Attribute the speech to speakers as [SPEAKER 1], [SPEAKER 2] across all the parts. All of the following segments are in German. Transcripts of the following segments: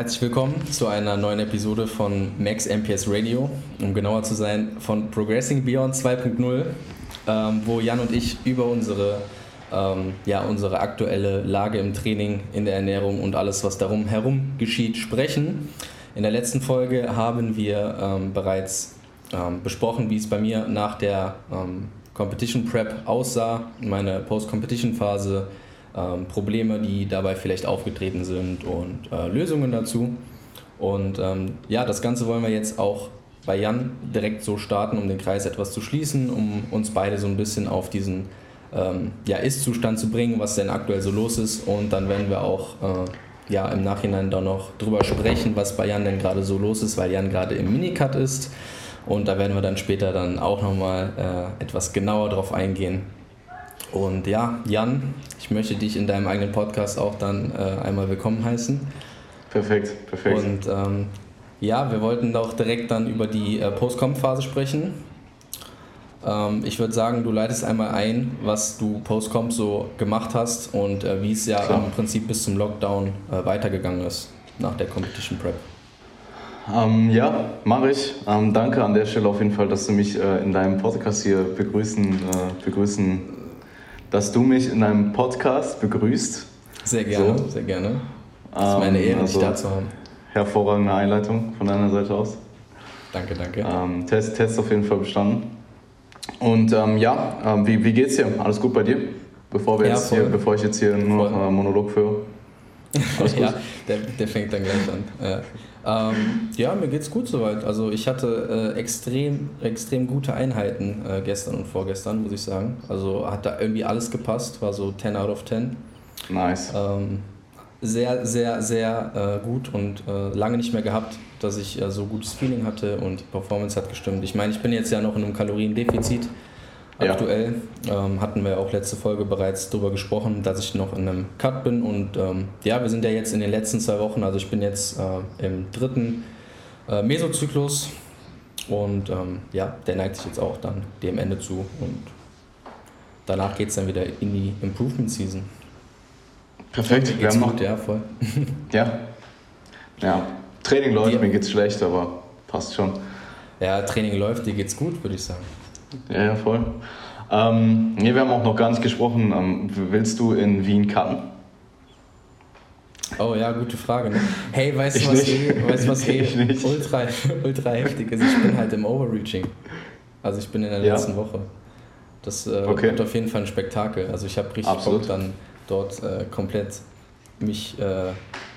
[SPEAKER 1] Herzlich willkommen zu einer neuen Episode von Max MPS Radio, um genauer zu sein von Progressing Beyond 2.0, ähm, wo Jan und ich über unsere, ähm, ja, unsere aktuelle Lage im Training, in der Ernährung und alles, was darum herum geschieht, sprechen. In der letzten Folge haben wir ähm, bereits ähm, besprochen, wie es bei mir nach der ähm, Competition Prep aussah, meine Post-Competition-Phase ähm, Probleme, die dabei vielleicht aufgetreten sind und äh, Lösungen dazu. Und ähm, ja, das Ganze wollen wir jetzt auch bei Jan direkt so starten, um den Kreis etwas zu schließen, um uns beide so ein bisschen auf diesen ähm, ja, Ist-Zustand zu bringen, was denn aktuell so los ist. Und dann werden wir auch äh, ja, im Nachhinein dann noch drüber sprechen, was bei Jan denn gerade so los ist, weil Jan gerade im Minicut ist. Und da werden wir dann später dann auch nochmal äh, etwas genauer drauf eingehen, und ja, Jan, ich möchte dich in deinem eigenen Podcast auch dann äh, einmal willkommen heißen.
[SPEAKER 2] Perfekt, perfekt.
[SPEAKER 1] Und ähm, ja, wir wollten auch direkt dann über die äh, Post-Comp-Phase sprechen. Ähm, ich würde sagen, du leitest einmal ein, was du Post-Comp so gemacht hast und äh, wie es ja Klar. im Prinzip bis zum Lockdown äh, weitergegangen ist nach der Competition Prep.
[SPEAKER 2] Ähm, ja, mache ich. Ähm, danke an der Stelle auf jeden Fall, dass du mich äh, in deinem Podcast hier begrüßen, äh, begrüßen dass du mich in deinem Podcast begrüßt.
[SPEAKER 1] Sehr gerne, so. sehr gerne. Das ist meine ähm, Ehre, also, dich da zu haben.
[SPEAKER 2] Hervorragende Einleitung von deiner Seite aus.
[SPEAKER 1] Danke, danke.
[SPEAKER 2] Ähm, Test, Test auf jeden Fall bestanden. Und ähm, ja, ähm, wie, wie geht's dir? Alles gut bei dir? Bevor, wir ja, jetzt hier, bevor ich jetzt hier nur noch äh, Monolog führe.
[SPEAKER 1] Ja, der, der fängt dann gleich an. Ja. Ähm, ja, mir geht's gut soweit. Also ich hatte äh, extrem, extrem gute Einheiten äh, gestern und vorgestern, muss ich sagen. Also hat da irgendwie alles gepasst, war so 10 out of 10.
[SPEAKER 2] Nice.
[SPEAKER 1] Ähm, sehr, sehr, sehr äh, gut und äh, lange nicht mehr gehabt, dass ich äh, so gutes Feeling hatte und die Performance hat gestimmt. Ich meine, ich bin jetzt ja noch in einem Kaloriendefizit aktuell. Ja. Ähm, hatten wir auch letzte Folge bereits darüber gesprochen, dass ich noch in einem Cut bin. Und ähm, ja, wir sind ja jetzt in den letzten zwei Wochen, also ich bin jetzt äh, im dritten äh, Mesozyklus. Und ähm, ja, der neigt sich jetzt auch dann dem Ende zu. Und danach geht es dann wieder in die Improvement Season.
[SPEAKER 2] Perfekt, wir haben
[SPEAKER 1] noch. Ja, voll.
[SPEAKER 2] ja. Ja. Training läuft, die, mir geht's schlecht, aber passt schon.
[SPEAKER 1] Ja, Training läuft, dir geht's gut, würde ich sagen.
[SPEAKER 2] Ja, ja, voll. Ähm, nee, wir haben auch noch gar nicht gesprochen. Ähm, willst du in Wien cutten?
[SPEAKER 1] Oh ja, gute Frage. Ne? Hey, weißt du, was, eh, weißt, was eh ultra, ultra heftig ist? Ich bin halt im Overreaching. Also ich bin in der ja. letzten Woche. Das äh, okay. wird auf jeden Fall ein Spektakel. Also ich habe richtig Absolut. Bock dann dort äh, komplett mich äh,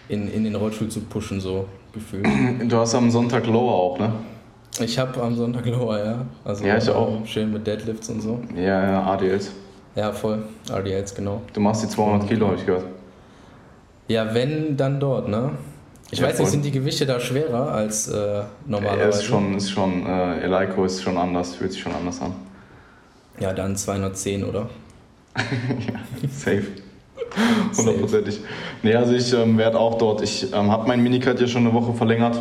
[SPEAKER 1] in, in den Rollstuhl zu pushen, so gefühlt.
[SPEAKER 2] Du hast am Sonntag Lower auch, ne?
[SPEAKER 1] Ich habe am Sonntag Lower, ja. Also
[SPEAKER 2] ja, ich auch.
[SPEAKER 1] Schön mit Deadlifts und so.
[SPEAKER 2] Ja, ja, ADLs.
[SPEAKER 1] Ja, voll. RDLs, genau.
[SPEAKER 2] Du machst die 200 Kilo, habe ich gehört.
[SPEAKER 1] Ja, wenn, dann dort, ne? Ich ja, weiß voll. nicht, sind die Gewichte da schwerer als äh, normalerweise? Ja,
[SPEAKER 2] ist schon, ist schon, äh, Eleiko ist schon anders, fühlt sich schon anders an.
[SPEAKER 1] Ja, dann 210, oder?
[SPEAKER 2] ja, safe. Hundertprozentig. Nee, also ich ähm, werde auch dort, ich ähm, habe meinen Minicut ja schon eine Woche verlängert.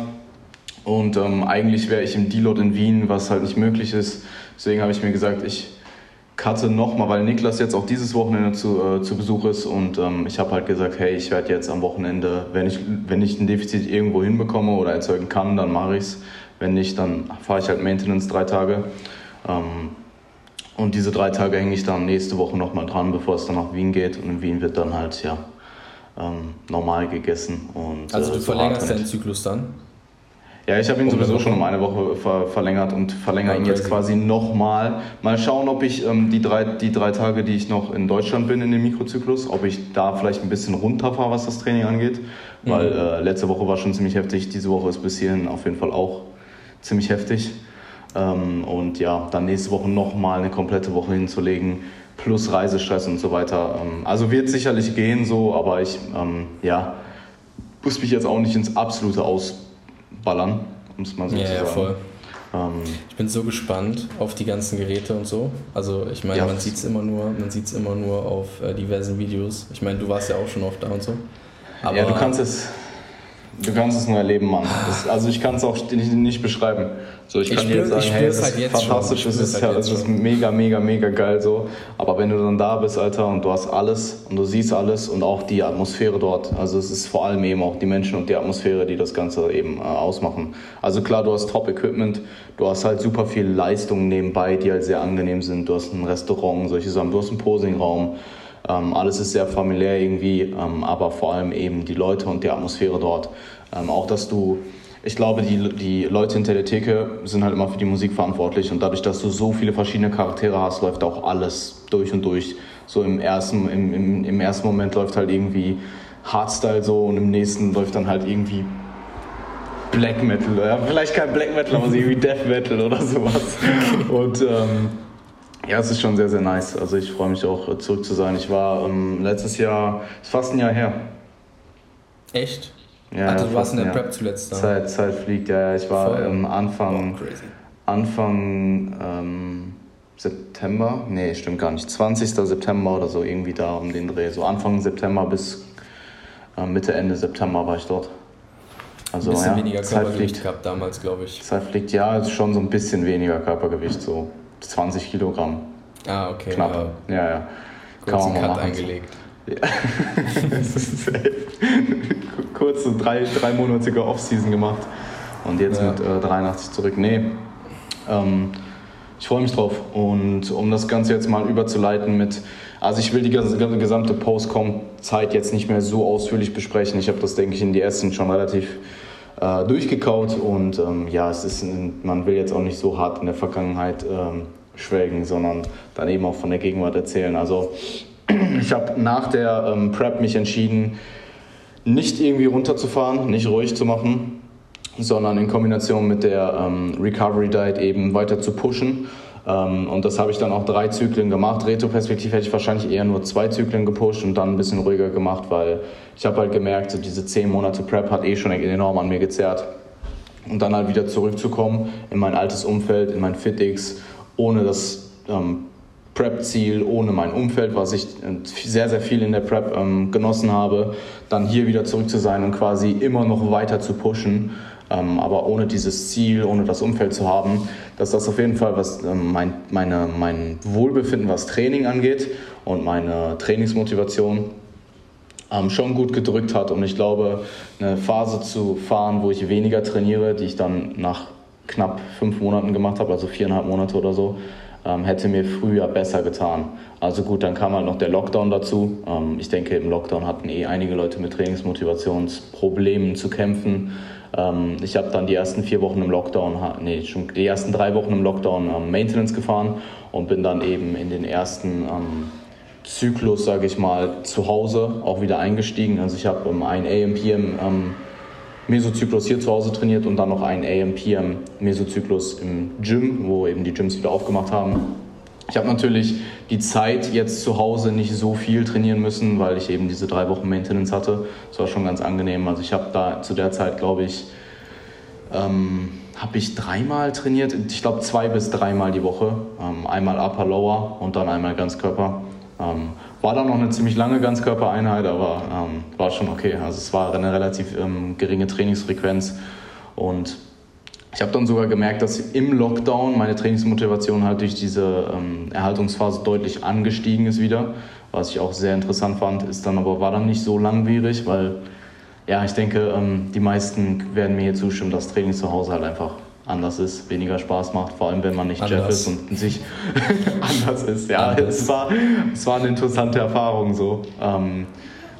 [SPEAKER 2] Und ähm, eigentlich wäre ich im Deload in Wien, was halt nicht möglich ist. Deswegen habe ich mir gesagt, ich cutte nochmal, weil Niklas jetzt auch dieses Wochenende zu, äh, zu Besuch ist. Und ähm, ich habe halt gesagt, hey, ich werde jetzt am Wochenende, wenn ich, wenn ich ein Defizit irgendwo hinbekomme oder erzeugen kann, dann mache ich es. Wenn nicht, dann fahre ich halt Maintenance drei Tage. Ähm, und diese drei Tage hänge ich dann nächste Woche nochmal dran, bevor es dann nach Wien geht. Und in Wien wird dann halt, ja, ähm, normal gegessen. Und,
[SPEAKER 1] also du äh, verlängerst deinen Zyklus dann?
[SPEAKER 2] Ja, ich habe ihn sowieso schon um eine Woche ver verlängert und verlängere ihn jetzt quasi nochmal. Mal schauen, ob ich ähm, die, drei, die drei Tage, die ich noch in Deutschland bin in dem Mikrozyklus, ob ich da vielleicht ein bisschen runterfahre, was das Training angeht. Mhm. Weil äh, letzte Woche war schon ziemlich heftig, diese Woche ist bis hierhin auf jeden Fall auch ziemlich heftig. Ähm, und ja, dann nächste Woche nochmal eine komplette Woche hinzulegen, plus Reisestress und so weiter. Ähm, also wird sicherlich gehen so, aber ich, ähm, ja, muss mich jetzt auch nicht ins absolute Aus ballern, um es mal so
[SPEAKER 1] ja,
[SPEAKER 2] zu
[SPEAKER 1] sagen. Ja, voll. Ähm, ich bin so gespannt auf die ganzen Geräte und so. Also ich meine, ja. man sieht es immer nur, man sieht's immer nur auf äh, diversen Videos. Ich meine, du warst ja auch schon oft da und so.
[SPEAKER 2] Aber, ja, du kannst es. Du kannst es nur erleben, Mann. Das, also ich kann es auch nicht, nicht, beschreiben. So, ich, ich kann dir sagen, hey, es ist halt fantastisch, es ist, halt es ist mega, mega, mega geil so. Aber wenn du dann da bist, Alter, und du hast alles und du siehst alles und auch die Atmosphäre dort, also es ist vor allem eben auch die Menschen und die Atmosphäre, die das Ganze eben äh, ausmachen. Also klar, du hast Top-Equipment, du hast halt super viel Leistungen nebenbei, die halt sehr angenehm sind. Du hast ein Restaurant, solche Sachen, du hast einen Posingraum. Ähm, alles ist sehr familiär irgendwie, ähm, aber vor allem eben die Leute und die Atmosphäre dort. Ähm, auch, dass du, ich glaube, die, die Leute hinter der Theke sind halt immer für die Musik verantwortlich und dadurch, dass du so viele verschiedene Charaktere hast, läuft auch alles durch und durch. So im ersten, im, im, im ersten Moment läuft halt irgendwie Hardstyle so und im nächsten läuft dann halt irgendwie Black Metal. Ja, vielleicht kein Black Metal, aber irgendwie Death Metal oder sowas. Und ähm, ja, es ist schon sehr, sehr nice. Also ich freue mich auch zurück zu sein. Ich war ähm, letztes Jahr, ist fast ein Jahr her.
[SPEAKER 1] Echt?
[SPEAKER 2] Ja,
[SPEAKER 1] also du warst in der Prep zuletzt
[SPEAKER 2] da. Zeit, Zeit fliegt, ja. Ich war ähm, Anfang, oh, Anfang ähm, September, nee, stimmt gar nicht, 20. September oder so irgendwie da um den Dreh. So Anfang September bis äh, Mitte, Ende September war ich dort.
[SPEAKER 1] Also, ein bisschen ja, weniger Körpergewicht gehabt damals, glaube ich.
[SPEAKER 2] Zeit fliegt, ja, ist schon so ein bisschen weniger Körpergewicht, so 20 Kilogramm.
[SPEAKER 1] Ah, okay.
[SPEAKER 2] Knapp. Ja, ja. ja.
[SPEAKER 1] Man Cut machen. eingelegt. Ja.
[SPEAKER 2] Kurze drei, dreimonatige Off-Season gemacht und jetzt ja. mit äh, 83 zurück. Nee, ähm, ich freue mich drauf. Und um das Ganze jetzt mal überzuleiten mit, also ich will die gesamte Postcom-Zeit jetzt nicht mehr so ausführlich besprechen. Ich habe das, denke ich, in die ersten schon relativ äh, durchgekaut und ähm, ja, es ist, man will jetzt auch nicht so hart in der Vergangenheit ähm, schwelgen, sondern dann eben auch von der Gegenwart erzählen. Also ich habe nach der ähm, Prep mich entschieden, nicht irgendwie runterzufahren, nicht ruhig zu machen, sondern in Kombination mit der ähm, Recovery Diet eben weiter zu pushen. Ähm, und das habe ich dann auch drei Zyklen gemacht. Retroperspektiv hätte ich wahrscheinlich eher nur zwei Zyklen gepusht und dann ein bisschen ruhiger gemacht, weil ich habe halt gemerkt, diese zehn Monate Prep hat eh schon enorm an mir gezerrt. Und dann halt wieder zurückzukommen in mein altes Umfeld, in mein FitX, ohne das ähm, Prep-Ziel, ohne mein Umfeld, was ich äh, sehr, sehr viel in der Prep ähm, genossen habe, dann hier wieder zurück zu sein und quasi immer noch weiter zu pushen, ähm, aber ohne dieses Ziel, ohne das Umfeld zu haben, dass das auf jeden Fall, was ähm, mein, meine, mein Wohlbefinden, was Training angeht und meine Trainingsmotivation ähm, schon gut gedrückt hat. Und ich glaube, eine Phase zu fahren, wo ich weniger trainiere, die ich dann nach knapp fünf Monaten gemacht habe, also viereinhalb Monate oder so, ähm, hätte mir früher besser getan. Also gut, dann kam halt noch der Lockdown dazu. Ich denke, im Lockdown hatten eh einige Leute mit Trainingsmotivationsproblemen zu kämpfen. Ähm, ich habe dann die ersten vier Wochen im Lockdown, nee, schon die ersten drei Wochen im Lockdown ähm, Maintenance gefahren und bin dann eben in den ersten ähm, Zyklus, sage ich mal, zu Hause auch wieder eingestiegen. Also ich habe ähm, ein AMPM Mesozyklus hier zu Hause trainiert und dann noch einen AM-PM Mesozyklus im Gym, wo eben die Gyms wieder aufgemacht haben. Ich habe natürlich die Zeit jetzt zu Hause nicht so viel trainieren müssen, weil ich eben diese drei Wochen Maintenance hatte. Das war schon ganz angenehm. Also ich habe da zu der Zeit, glaube ich, ähm, habe ich dreimal trainiert. Ich glaube zwei bis dreimal die Woche. Ähm, einmal Upper Lower und dann einmal Ganzkörper. Ähm, war dann noch eine ziemlich lange Ganzkörpereinheit, aber ähm, war schon okay. Also es war eine relativ ähm, geringe Trainingsfrequenz und ich habe dann sogar gemerkt, dass im Lockdown meine Trainingsmotivation halt durch diese ähm, Erhaltungsphase deutlich angestiegen ist wieder, was ich auch sehr interessant fand, ist dann aber war dann nicht so langwierig, weil ja, ich denke, ähm, die meisten werden mir hier zustimmen, dass Training zu Hause halt einfach anders ist, weniger Spaß macht, vor allem wenn man nicht anders. Jeff ist und sich anders ist. Ja, anders. Es, war, es war eine interessante Erfahrung so. Ähm,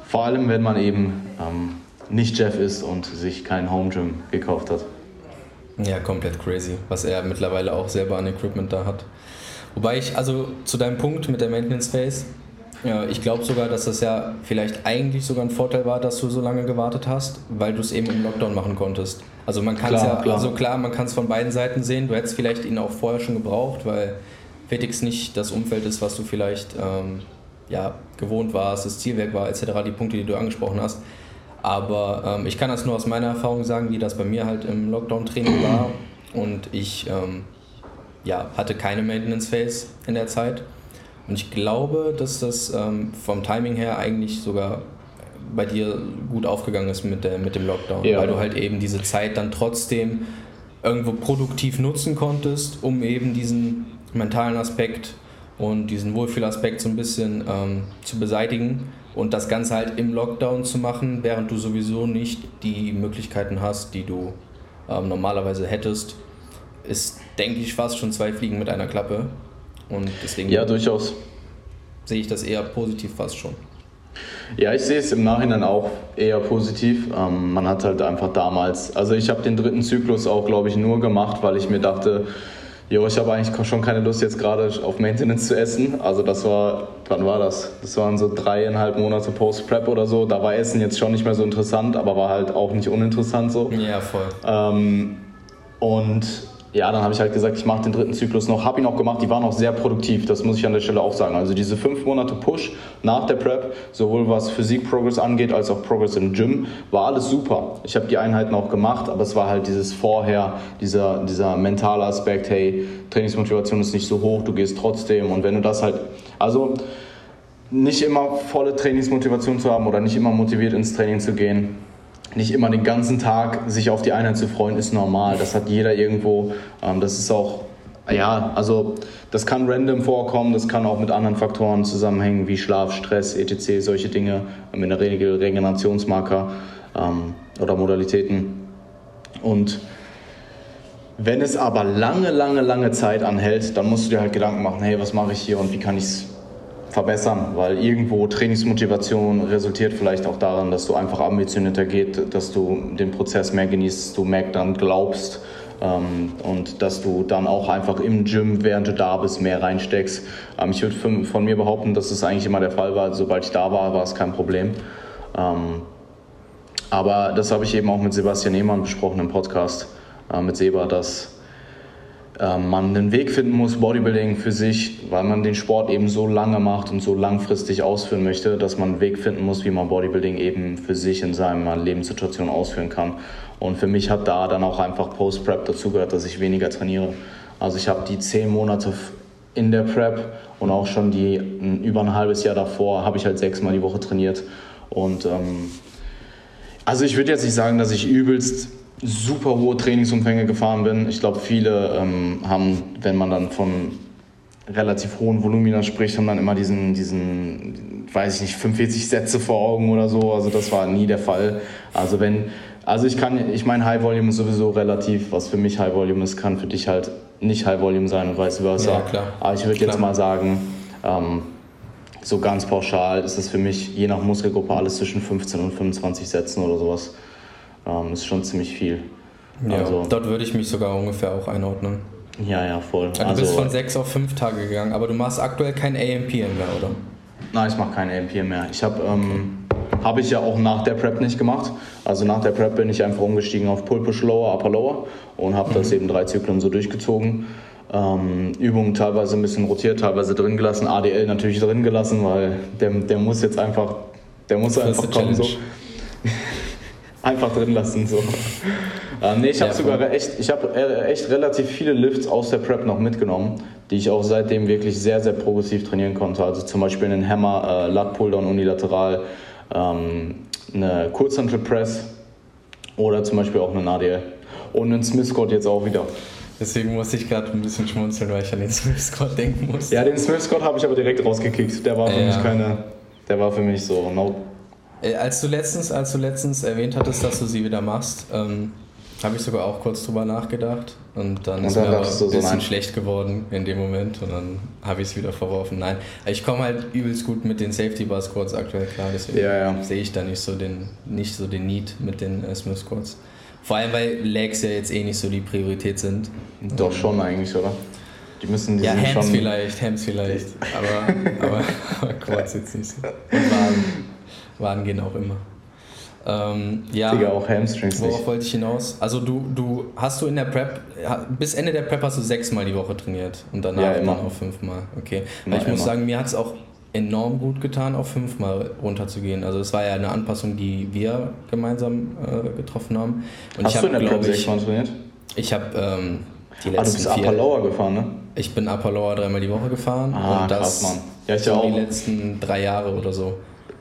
[SPEAKER 2] vor allem, wenn man eben ähm, nicht Jeff ist und sich kein Home Gym gekauft hat.
[SPEAKER 1] Ja, komplett crazy, was er mittlerweile auch selber an Equipment da hat. Wobei ich, also zu deinem Punkt mit der Maintenance Phase, ja, ich glaube sogar, dass das ja vielleicht eigentlich sogar ein Vorteil war, dass du so lange gewartet hast, weil du es eben im Lockdown machen konntest. Also man kann es ja, klar. also klar, man kann es von beiden Seiten sehen. Du hättest vielleicht ihn auch vorher schon gebraucht, weil Fetix nicht das Umfeld ist, was du vielleicht ähm, ja, gewohnt warst, das Zielwerk war, etc., die Punkte, die du angesprochen hast. Aber ähm, ich kann das nur aus meiner Erfahrung sagen, wie das bei mir halt im Lockdown-Training war. Und ich ähm, ja, hatte keine Maintenance-Phase in der Zeit. Und ich glaube, dass das ähm, vom Timing her eigentlich sogar bei dir gut aufgegangen ist mit, der, mit dem Lockdown, ja. weil du halt eben diese Zeit dann trotzdem irgendwo produktiv nutzen konntest, um eben diesen mentalen Aspekt und diesen Wohlfühlaspekt so ein bisschen ähm, zu beseitigen und das Ganze halt im Lockdown zu machen, während du sowieso nicht die Möglichkeiten hast, die du ähm, normalerweise hättest, ist, denke ich, fast schon zwei Fliegen mit einer Klappe. Und deswegen
[SPEAKER 2] ja, durchaus.
[SPEAKER 1] sehe ich das eher positiv fast schon.
[SPEAKER 2] Ja, ich sehe es im Nachhinein auch eher positiv. Ähm, man hat halt einfach damals, also ich habe den dritten Zyklus auch, glaube ich, nur gemacht, weil ich mir dachte, Jo, ich habe eigentlich schon keine Lust jetzt gerade auf Maintenance zu essen. Also das war, wann war das? Das waren so dreieinhalb Monate Post-Prep oder so. Da war Essen jetzt schon nicht mehr so interessant, aber war halt auch nicht uninteressant so.
[SPEAKER 1] Ja, voll.
[SPEAKER 2] Ähm, und ja, dann habe ich halt gesagt, ich mache den dritten Zyklus noch, habe ihn auch gemacht, die waren auch sehr produktiv, das muss ich an der Stelle auch sagen. Also diese fünf Monate Push nach der Prep, sowohl was Physik-Progress angeht, als auch Progress im Gym, war alles super. Ich habe die Einheiten auch gemacht, aber es war halt dieses Vorher, dieser, dieser mentale Aspekt, hey, Trainingsmotivation ist nicht so hoch, du gehst trotzdem und wenn du das halt, also nicht immer volle Trainingsmotivation zu haben oder nicht immer motiviert ins Training zu gehen, nicht immer den ganzen Tag sich auf die Einheit zu freuen, ist normal. Das hat jeder irgendwo. Ähm, das ist auch, ja, also das kann random vorkommen, das kann auch mit anderen Faktoren zusammenhängen, wie Schlaf, Stress, etc., solche Dinge, ähm, in der Regel Regenerationsmarker ähm, oder Modalitäten. Und wenn es aber lange, lange, lange Zeit anhält, dann musst du dir halt Gedanken machen, hey, was mache ich hier und wie kann ich es verbessern, weil irgendwo Trainingsmotivation resultiert vielleicht auch daran, dass du einfach ambitionierter geht, dass du den Prozess mehr genießt, du mehr dann glaubst ähm, und dass du dann auch einfach im Gym, während du da bist, mehr reinsteckst. Ähm, ich würde von, mir behaupten, dass es eigentlich immer der Fall war. Sobald ich da war, war es kein Problem. Ähm, aber das habe ich eben auch mit Sebastian Ehmann besprochen im Podcast äh, mit Seba, dass man einen Weg finden muss, Bodybuilding für sich, weil man den Sport eben so lange macht und so langfristig ausführen möchte, dass man einen Weg finden muss, wie man Bodybuilding eben für sich in seiner Lebenssituation ausführen kann. Und für mich hat da dann auch einfach Post-Prep dazugehört, dass ich weniger trainiere. Also ich habe die zehn Monate in der Prep und auch schon die über ein halbes Jahr davor habe ich halt sechsmal die Woche trainiert. Und ähm, also ich würde jetzt nicht sagen, dass ich übelst super hohe Trainingsumfänge gefahren bin. Ich glaube, viele ähm, haben, wenn man dann von relativ hohen Volumina spricht, haben dann immer diesen, diesen, weiß ich nicht, 45 Sätze vor Augen oder so. Also das war nie der Fall. Also wenn, also ich kann, ich meine, High Volume ist sowieso relativ, was für mich High Volume ist, kann für dich halt nicht High Volume sein und vice versa.
[SPEAKER 1] Ja, klar.
[SPEAKER 2] Aber ich würde jetzt mal sagen, ähm, so ganz pauschal ist es für mich je nach Muskelgruppe alles zwischen 15 und 25 Sätzen oder sowas. Ähm, ist schon ziemlich viel.
[SPEAKER 1] Ja, also, dort würde ich mich sogar ungefähr auch einordnen.
[SPEAKER 2] Ja, ja, voll.
[SPEAKER 1] Also, du bist von sechs auf fünf Tage gegangen, aber du machst aktuell kein AMP mehr, oder?
[SPEAKER 2] Nein, ich mache kein AMP mehr. Ich habe ähm, habe ich ja auch nach der Prep nicht gemacht. Also nach der Prep bin ich einfach umgestiegen auf Pull Push Lower, Upper Lower und habe mhm. das eben drei Zyklen so durchgezogen. Ähm, Übungen teilweise ein bisschen rotiert, teilweise drin gelassen. ADL natürlich drin gelassen, weil der, der muss jetzt einfach, der muss das einfach kommen. So. einfach drin lassen. So. ähm, nee, ich habe sogar echt, ich habe äh, echt relativ viele Lifts aus der Prep noch mitgenommen, die ich auch seitdem wirklich sehr, sehr progressiv trainieren konnte. Also zum Beispiel einen Hammer, äh, Lat Pulldown unilateral, ähm, eine Kurzhantel Press oder zum Beispiel auch einen ADL. Und einen Smith Squat jetzt auch wieder.
[SPEAKER 1] Deswegen musste ich gerade ein bisschen schmunzeln, weil ich an den Smith Squat denken musste.
[SPEAKER 2] Ja, den Smith Squat habe ich aber direkt rausgekickt. Der war für ja. mich keine, der war für mich so no
[SPEAKER 1] als du letztens, als du letztens erwähnt hattest, dass du sie wieder machst, ähm, habe ich sogar auch kurz drüber nachgedacht und dann und ist dann mir aber ein bisschen so schlecht geworden in dem Moment und dann habe ich es wieder verworfen. Nein, ich komme halt übelst gut mit den Safety Bar Squats aktuell klar, deswegen ja, ja. sehe ich da nicht so den, nicht so den Need mit den äh, Smith Squats. Vor allem, weil Legs ja jetzt eh nicht so die Priorität sind.
[SPEAKER 2] Doch schon eigentlich, oder?
[SPEAKER 1] Die müssen die ja, Hams schon vielleicht, Hams vielleicht, aber, aber, aber Quads jetzt nicht so. Und Waden. Waden gehen auch immer. Ähm, ja,
[SPEAKER 2] Digga, auch Hamstrings
[SPEAKER 1] worauf nicht. wollte ich hinaus? Also du, du hast du in der Prep, bis Ende der Prep hast du sechsmal die Woche trainiert und danach ja, dann auch fünfmal. Okay. Immer, ich muss immer. sagen, mir hat es auch enorm gut getan, auf fünfmal runterzugehen. Also es war ja eine Anpassung, die wir gemeinsam äh, getroffen haben.
[SPEAKER 2] Und hast ich hab, du in der Prep sechsmal trainiert?
[SPEAKER 1] Ich habe ähm,
[SPEAKER 2] die letzten ah, du bist vier, Lower gefahren, ne?
[SPEAKER 1] Ich bin Lower dreimal die Woche gefahren
[SPEAKER 2] ah,
[SPEAKER 1] und das
[SPEAKER 2] krass, Mann.
[SPEAKER 1] Ja, ich auch. die letzten drei Jahre oder so.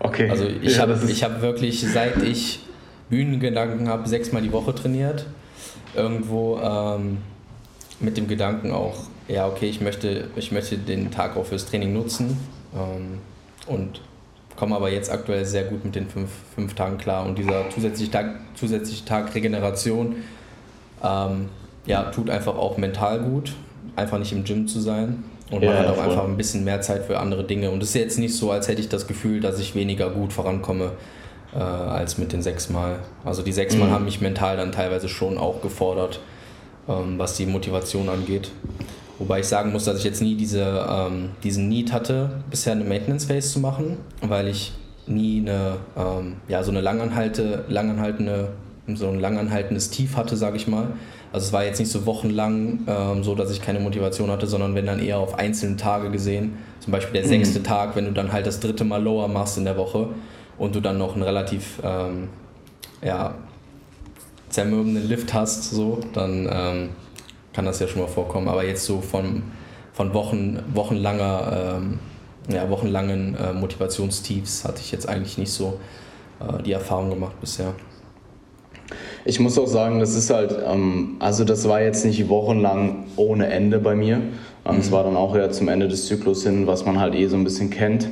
[SPEAKER 1] Okay. Also ich ja, habe hab wirklich, seit ich Bühnengedanken habe, sechsmal die Woche trainiert. Irgendwo ähm, mit dem Gedanken auch, ja, okay, ich möchte, ich möchte den Tag auch fürs Training nutzen. Ähm, und komme aber jetzt aktuell sehr gut mit den fünf, fünf Tagen klar. Und dieser zusätzliche Tag, zusätzliche Tag Regeneration ähm, ja, tut einfach auch mental gut, einfach nicht im Gym zu sein. Und man ja, hat auch voll. einfach ein bisschen mehr Zeit für andere Dinge. Und es ist jetzt nicht so, als hätte ich das Gefühl, dass ich weniger gut vorankomme äh, als mit den sechsmal. Also die sechsmal mhm. haben mich mental dann teilweise schon auch gefordert, ähm, was die Motivation angeht. Wobei ich sagen muss, dass ich jetzt nie diese, ähm, diesen Need hatte, bisher eine Maintenance Phase zu machen, weil ich nie eine, ähm, ja, so eine langanhalte, langanhaltende, so ein langanhaltendes Tief hatte, sage ich mal. Also es war jetzt nicht so wochenlang ähm, so, dass ich keine Motivation hatte, sondern wenn dann eher auf einzelne Tage gesehen. Zum Beispiel der mhm. sechste mhm. Tag, wenn du dann halt das dritte Mal Lower machst in der Woche und du dann noch einen relativ ähm, ja, zermürbenden Lift hast, so, dann ähm, kann das ja schon mal vorkommen. Aber jetzt so von, von Wochen, wochenlanger, ähm, ja, wochenlangen äh, Motivationstiefs hatte ich jetzt eigentlich nicht so äh, die Erfahrung gemacht bisher.
[SPEAKER 2] Ich muss auch sagen, das ist halt, ähm, also das war jetzt nicht wochenlang ohne Ende bei mir. Ähm, mhm. Es war dann auch ja zum Ende des Zyklus hin, was man halt eh so ein bisschen kennt.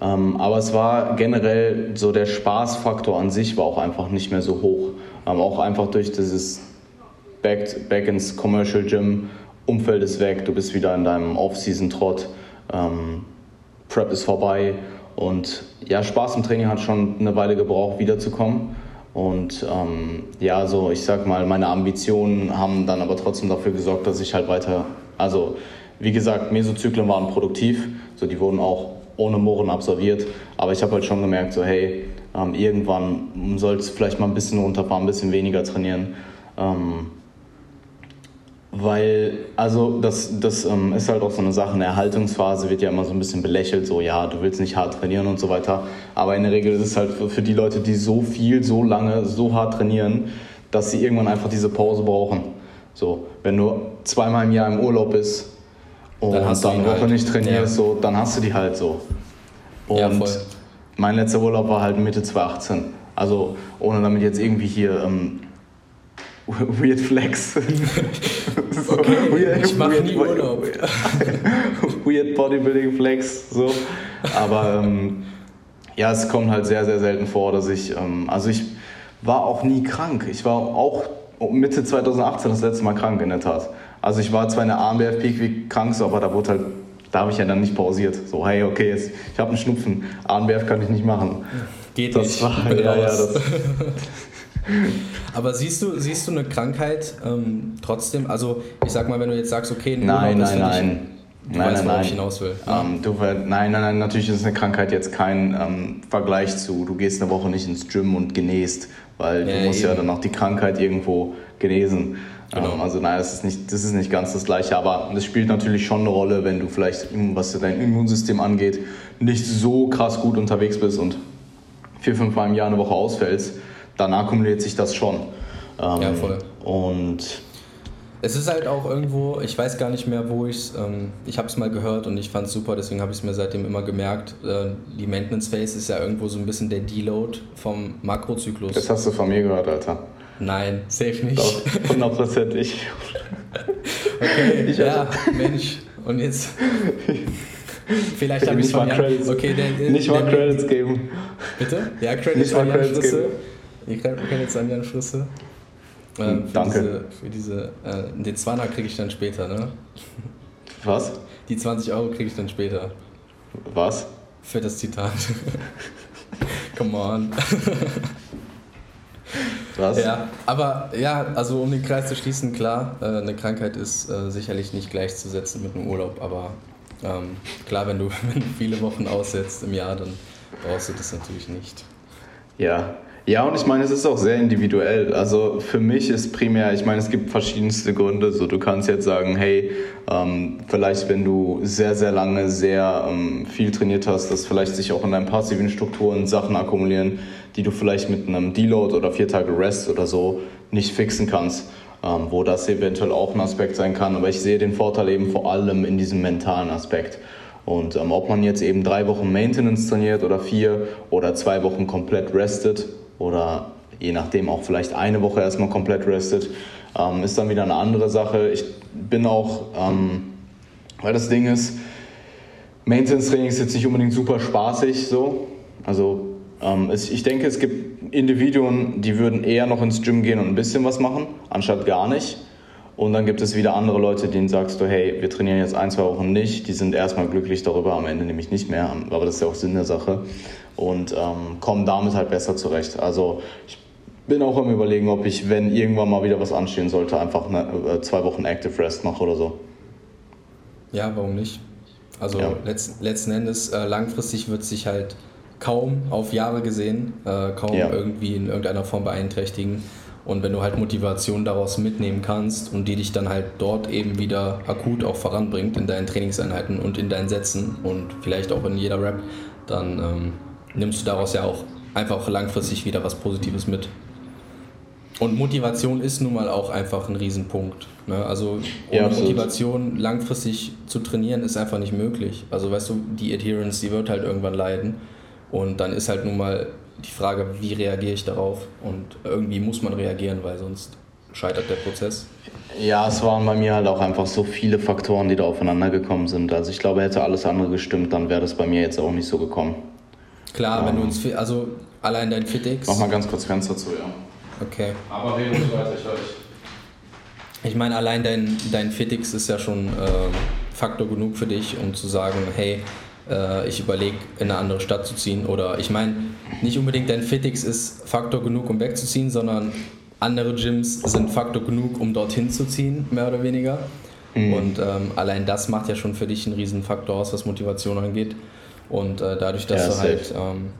[SPEAKER 2] Ähm, aber es war generell so der Spaßfaktor an sich war auch einfach nicht mehr so hoch. Ähm, auch einfach durch dieses back, back ins Commercial Gym, Umfeld ist weg, du bist wieder in deinem Off-Season-Trott, ähm, Prep ist vorbei und ja, Spaß im Training hat schon eine Weile gebraucht, wiederzukommen. Und ähm, ja, so ich sag mal, meine Ambitionen haben dann aber trotzdem dafür gesorgt, dass ich halt weiter, also wie gesagt, Mesozyklen waren produktiv, so die wurden auch ohne Murren absolviert, aber ich habe halt schon gemerkt, so hey, ähm, irgendwann sollst du vielleicht mal ein bisschen runterfahren, ein bisschen weniger trainieren. Ähm, weil, also das, das ähm, ist halt auch so eine Sache, eine Erhaltungsphase wird ja immer so ein bisschen belächelt, so ja, du willst nicht hart trainieren und so weiter. Aber in der Regel ist es halt für, für die Leute, die so viel, so lange, so hart trainieren, dass sie irgendwann einfach diese Pause brauchen. So, wenn du zweimal im Jahr im Urlaub bist und dann, dann eine Woche halt. nicht trainierst, ja. so, dann hast du die halt so. Und ja, mein letzter Urlaub war halt Mitte 2018. Also ohne damit jetzt irgendwie hier ähm, Weird Flex.
[SPEAKER 1] so, okay, weird, ich mache nie Urlaub.
[SPEAKER 2] weird Bodybuilding Flex, so. Aber ähm, ja, es kommt halt sehr, sehr selten vor, dass ich, ähm, also ich war auch nie krank. Ich war auch Mitte 2018 das letzte Mal krank in der Tat. Also ich war zwar in der AMBF Peak wie krank, so, aber da wurde halt, da habe ich ja dann nicht pausiert. So, hey, okay, jetzt, ich habe einen Schnupfen, AMBF kann ich nicht machen.
[SPEAKER 1] Geht das nicht. War, ja, ja, das, Aber siehst du, siehst du eine Krankheit ähm, trotzdem? Also ich sag mal, wenn du jetzt sagst, okay,
[SPEAKER 2] ein nein, nein, nein.
[SPEAKER 1] Du nein, weißt, nein, nein. ich hinaus will.
[SPEAKER 2] Ähm, du, nein, nein, nein, natürlich ist eine Krankheit jetzt kein ähm, Vergleich zu, du gehst eine Woche nicht ins Gym und genäst, weil ja, du musst eben. ja dann auch die Krankheit irgendwo genesen. Genau. Ähm, also nein, das ist, nicht, das ist nicht ganz das Gleiche, aber es spielt natürlich schon eine Rolle, wenn du vielleicht, was dein Immunsystem angeht, nicht so krass gut unterwegs bist und vier, fünf Mal im Jahr eine Woche ausfällst dann akkumuliert sich das schon.
[SPEAKER 1] Ähm, ja, voll.
[SPEAKER 2] Und
[SPEAKER 1] es ist halt auch irgendwo, ich weiß gar nicht mehr, wo ich es, ähm, ich habe es mal gehört und ich fand es super, deswegen habe ich es mir seitdem immer gemerkt. Äh, die Maintenance Phase ist ja irgendwo so ein bisschen der Deload vom Makrozyklus.
[SPEAKER 2] Das hast du von mir gehört, Alter.
[SPEAKER 1] Nein, safe nicht.
[SPEAKER 2] Doch, hundertprozentig.
[SPEAKER 1] okay, ich ja. Mensch. Und jetzt. Vielleicht habe ich es von
[SPEAKER 2] mal Credits, okay, der, der, Nicht mal Credits geben.
[SPEAKER 1] Bitte? Ja, Credits, nicht mal Credits geben. Ich kenne jetzt an Jan Schlüssel. Ähm, für
[SPEAKER 2] Danke.
[SPEAKER 1] Diese, für diese, äh, den 20 kriege ich dann später, ne?
[SPEAKER 2] Was?
[SPEAKER 1] Die 20 Euro kriege ich dann später.
[SPEAKER 2] Was?
[SPEAKER 1] Für das Zitat. Come on.
[SPEAKER 2] Was?
[SPEAKER 1] Ja, aber ja, also um den Kreis zu schließen, klar, äh, eine Krankheit ist äh, sicherlich nicht gleichzusetzen mit einem Urlaub, aber ähm, klar, wenn du, wenn du viele Wochen aussetzt im Jahr, dann brauchst du das natürlich nicht.
[SPEAKER 2] Ja, ja, und ich meine, es ist auch sehr individuell. Also für mich ist primär, ich meine, es gibt verschiedenste Gründe. So, du kannst jetzt sagen, hey, ähm, vielleicht wenn du sehr, sehr lange sehr ähm, viel trainiert hast, dass vielleicht sich auch in deinen passiven Strukturen Sachen akkumulieren, die du vielleicht mit einem Deload oder vier Tage Rest oder so nicht fixen kannst. Ähm, wo das eventuell auch ein Aspekt sein kann. Aber ich sehe den Vorteil eben vor allem in diesem mentalen Aspekt. Und ähm, ob man jetzt eben drei Wochen Maintenance trainiert oder vier oder zwei Wochen komplett restet oder je nachdem auch vielleicht eine Woche erstmal komplett restet, ähm, ist dann wieder eine andere Sache. Ich bin auch, ähm, weil das Ding ist, Maintenance-Training ist jetzt nicht unbedingt super spaßig so. Also ähm, es, ich denke, es gibt Individuen, die würden eher noch ins Gym gehen und ein bisschen was machen, anstatt gar nicht. Und dann gibt es wieder andere Leute, denen sagst du, hey, wir trainieren jetzt ein, zwei Wochen nicht. Die sind erstmal glücklich darüber, am Ende nämlich nicht mehr. Aber das ist ja auch Sinn der Sache. Und ähm, kommen damit halt besser zurecht. Also ich bin auch am überlegen, ob ich, wenn irgendwann mal wieder was anstehen sollte, einfach eine, äh, zwei Wochen Active Rest mache oder so.
[SPEAKER 1] Ja, warum nicht? Also ja. letzt, letzten Endes, äh, langfristig wird sich halt kaum auf Jahre gesehen, äh, kaum ja. irgendwie in irgendeiner Form beeinträchtigen. Und wenn du halt Motivation daraus mitnehmen kannst und die dich dann halt dort eben wieder akut auch voranbringt in deinen Trainingseinheiten und in deinen Sätzen und vielleicht auch in jeder Rap, dann ähm, nimmst du daraus ja auch einfach langfristig wieder was Positives mit. Und Motivation ist nun mal auch einfach ein Riesenpunkt. Ne? Also ohne ja, Motivation langfristig zu trainieren ist einfach nicht möglich. Also weißt du, die Adherence, die wird halt irgendwann leiden. Und dann ist halt nun mal die Frage, wie reagiere ich darauf? Und irgendwie muss man reagieren, weil sonst scheitert der Prozess.
[SPEAKER 2] Ja, es waren bei mir halt auch einfach so viele Faktoren, die da aufeinander gekommen sind. Also ich glaube, hätte alles andere gestimmt, dann wäre das bei mir jetzt auch nicht so gekommen.
[SPEAKER 1] Klar, ähm, wenn du uns, also allein dein FitX.
[SPEAKER 2] Mach mal ganz kurz Fenster zu, ja.
[SPEAKER 1] Okay.
[SPEAKER 2] Aber reden Sie weiter, ich höre
[SPEAKER 1] Ich meine, allein dein, dein FitX ist ja schon äh, Faktor genug für dich, um zu sagen, hey, äh, ich überlege, in eine andere Stadt zu ziehen. Oder ich meine, nicht unbedingt dein Fitix ist Faktor genug, um wegzuziehen, sondern andere Gyms sind Faktor genug, um dorthin zu ziehen, mehr oder weniger. Mhm. Und ähm, allein das macht ja schon für dich einen riesen Faktor aus, was Motivation angeht. Und äh, dadurch, dass ja, du halt ähm,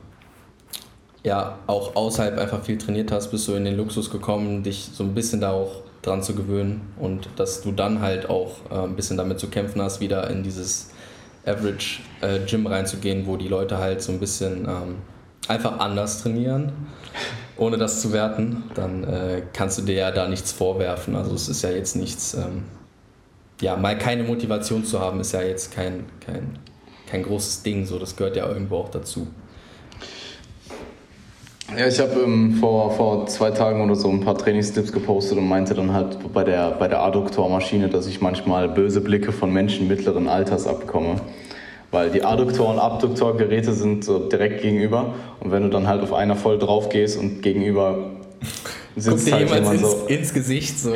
[SPEAKER 1] ja auch außerhalb einfach viel trainiert hast, bist du in den Luxus gekommen, dich so ein bisschen da auch dran zu gewöhnen und dass du dann halt auch äh, ein bisschen damit zu kämpfen hast, wieder in dieses Average äh, Gym reinzugehen, wo die Leute halt so ein bisschen ähm, einfach anders trainieren, ohne das zu werten, dann äh, kannst du dir ja da nichts vorwerfen. Also es ist ja jetzt nichts, ähm, ja, mal keine Motivation zu haben, ist ja jetzt kein, kein, kein großes Ding, so das gehört ja irgendwo auch dazu.
[SPEAKER 2] Ja, ich habe ähm, vor, vor zwei Tagen oder so ein paar Trainingstipps gepostet und meinte dann halt bei der, bei der Adduktormaschine, dass ich manchmal böse Blicke von Menschen mittleren Alters abbekomme. Weil die Adduktor- und Abduktorgeräte sind so direkt gegenüber und wenn du dann halt auf einer voll drauf gehst und gegenüber
[SPEAKER 1] sitzt Guck halt jemand ins, so. ins Gesicht so.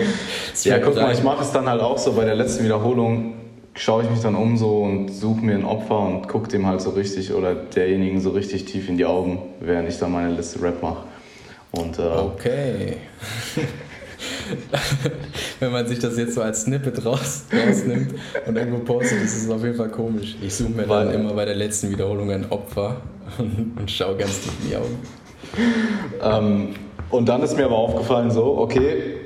[SPEAKER 2] Ja, guck mal, ich mache es dann halt auch so bei der letzten Wiederholung schaue ich mich dann um so und suche mir ein Opfer und gucke dem halt so richtig oder derjenigen so richtig tief in die Augen, während ich dann meine Liste Rap mache. Und, äh,
[SPEAKER 1] okay. Wenn man sich das jetzt so als Snippet raus, rausnimmt und irgendwo postet, ist es auf jeden Fall komisch. Ich suche mir dann immer bei der letzten Wiederholung ein Opfer und, und schaue ganz tief in die Augen.
[SPEAKER 2] Ähm, und dann ist mir aber aufgefallen, so, okay,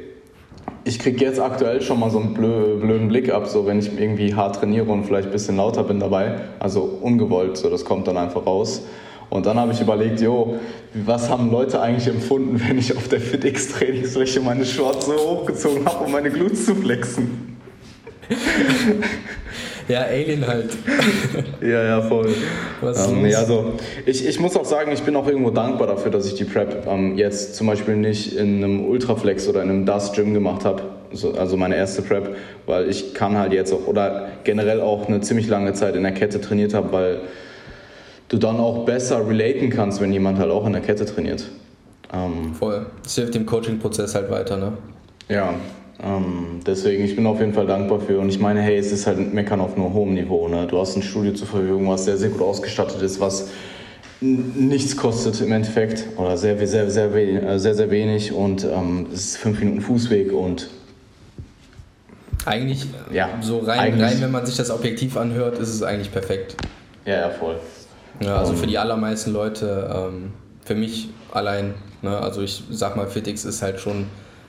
[SPEAKER 2] ich kriege jetzt aktuell schon mal so einen blöden Blick ab, so wenn ich irgendwie hart trainiere und vielleicht ein bisschen lauter bin dabei. Also ungewollt, so das kommt dann einfach raus. Und dann habe ich überlegt, jo, was haben Leute eigentlich empfunden, wenn ich auf der FitX-Trainingsfläche meine Shorts so hochgezogen habe, um meine Glutes zu flexen?
[SPEAKER 1] Ja, Alien halt.
[SPEAKER 2] ja, ja, voll. Was ähm, nee, also, ich, ich muss auch sagen, ich bin auch irgendwo dankbar dafür, dass ich die Prep ähm, jetzt zum Beispiel nicht in einem Ultraflex oder in einem Dust Gym gemacht habe. Also, also meine erste Prep, weil ich kann halt jetzt auch oder generell auch eine ziemlich lange Zeit in der Kette trainiert habe, weil du dann auch besser relaten kannst, wenn jemand halt auch in der Kette trainiert.
[SPEAKER 1] Ähm, Voll. Das hilft dem Coaching-Prozess halt weiter, ne?
[SPEAKER 2] Ja, ähm, deswegen, ich bin auf jeden Fall dankbar für. Und ich meine, hey, es ist halt ein Meckern auf nur hohem Niveau. Ne? Du hast ein Studio zur Verfügung, was sehr, sehr gut ausgestattet ist, was nichts kostet im Endeffekt. Oder sehr, sehr, sehr, sehr, sehr, sehr wenig. Und ähm, es ist fünf Minuten Fußweg und.
[SPEAKER 1] Eigentlich, ja, so rein, eigentlich, rein, wenn man sich das objektiv anhört, ist es eigentlich perfekt.
[SPEAKER 2] Ja, ja, voll.
[SPEAKER 1] Ja, also um, für die allermeisten Leute, ähm, für mich allein, ne, also ich sag mal, FitX ist halt schon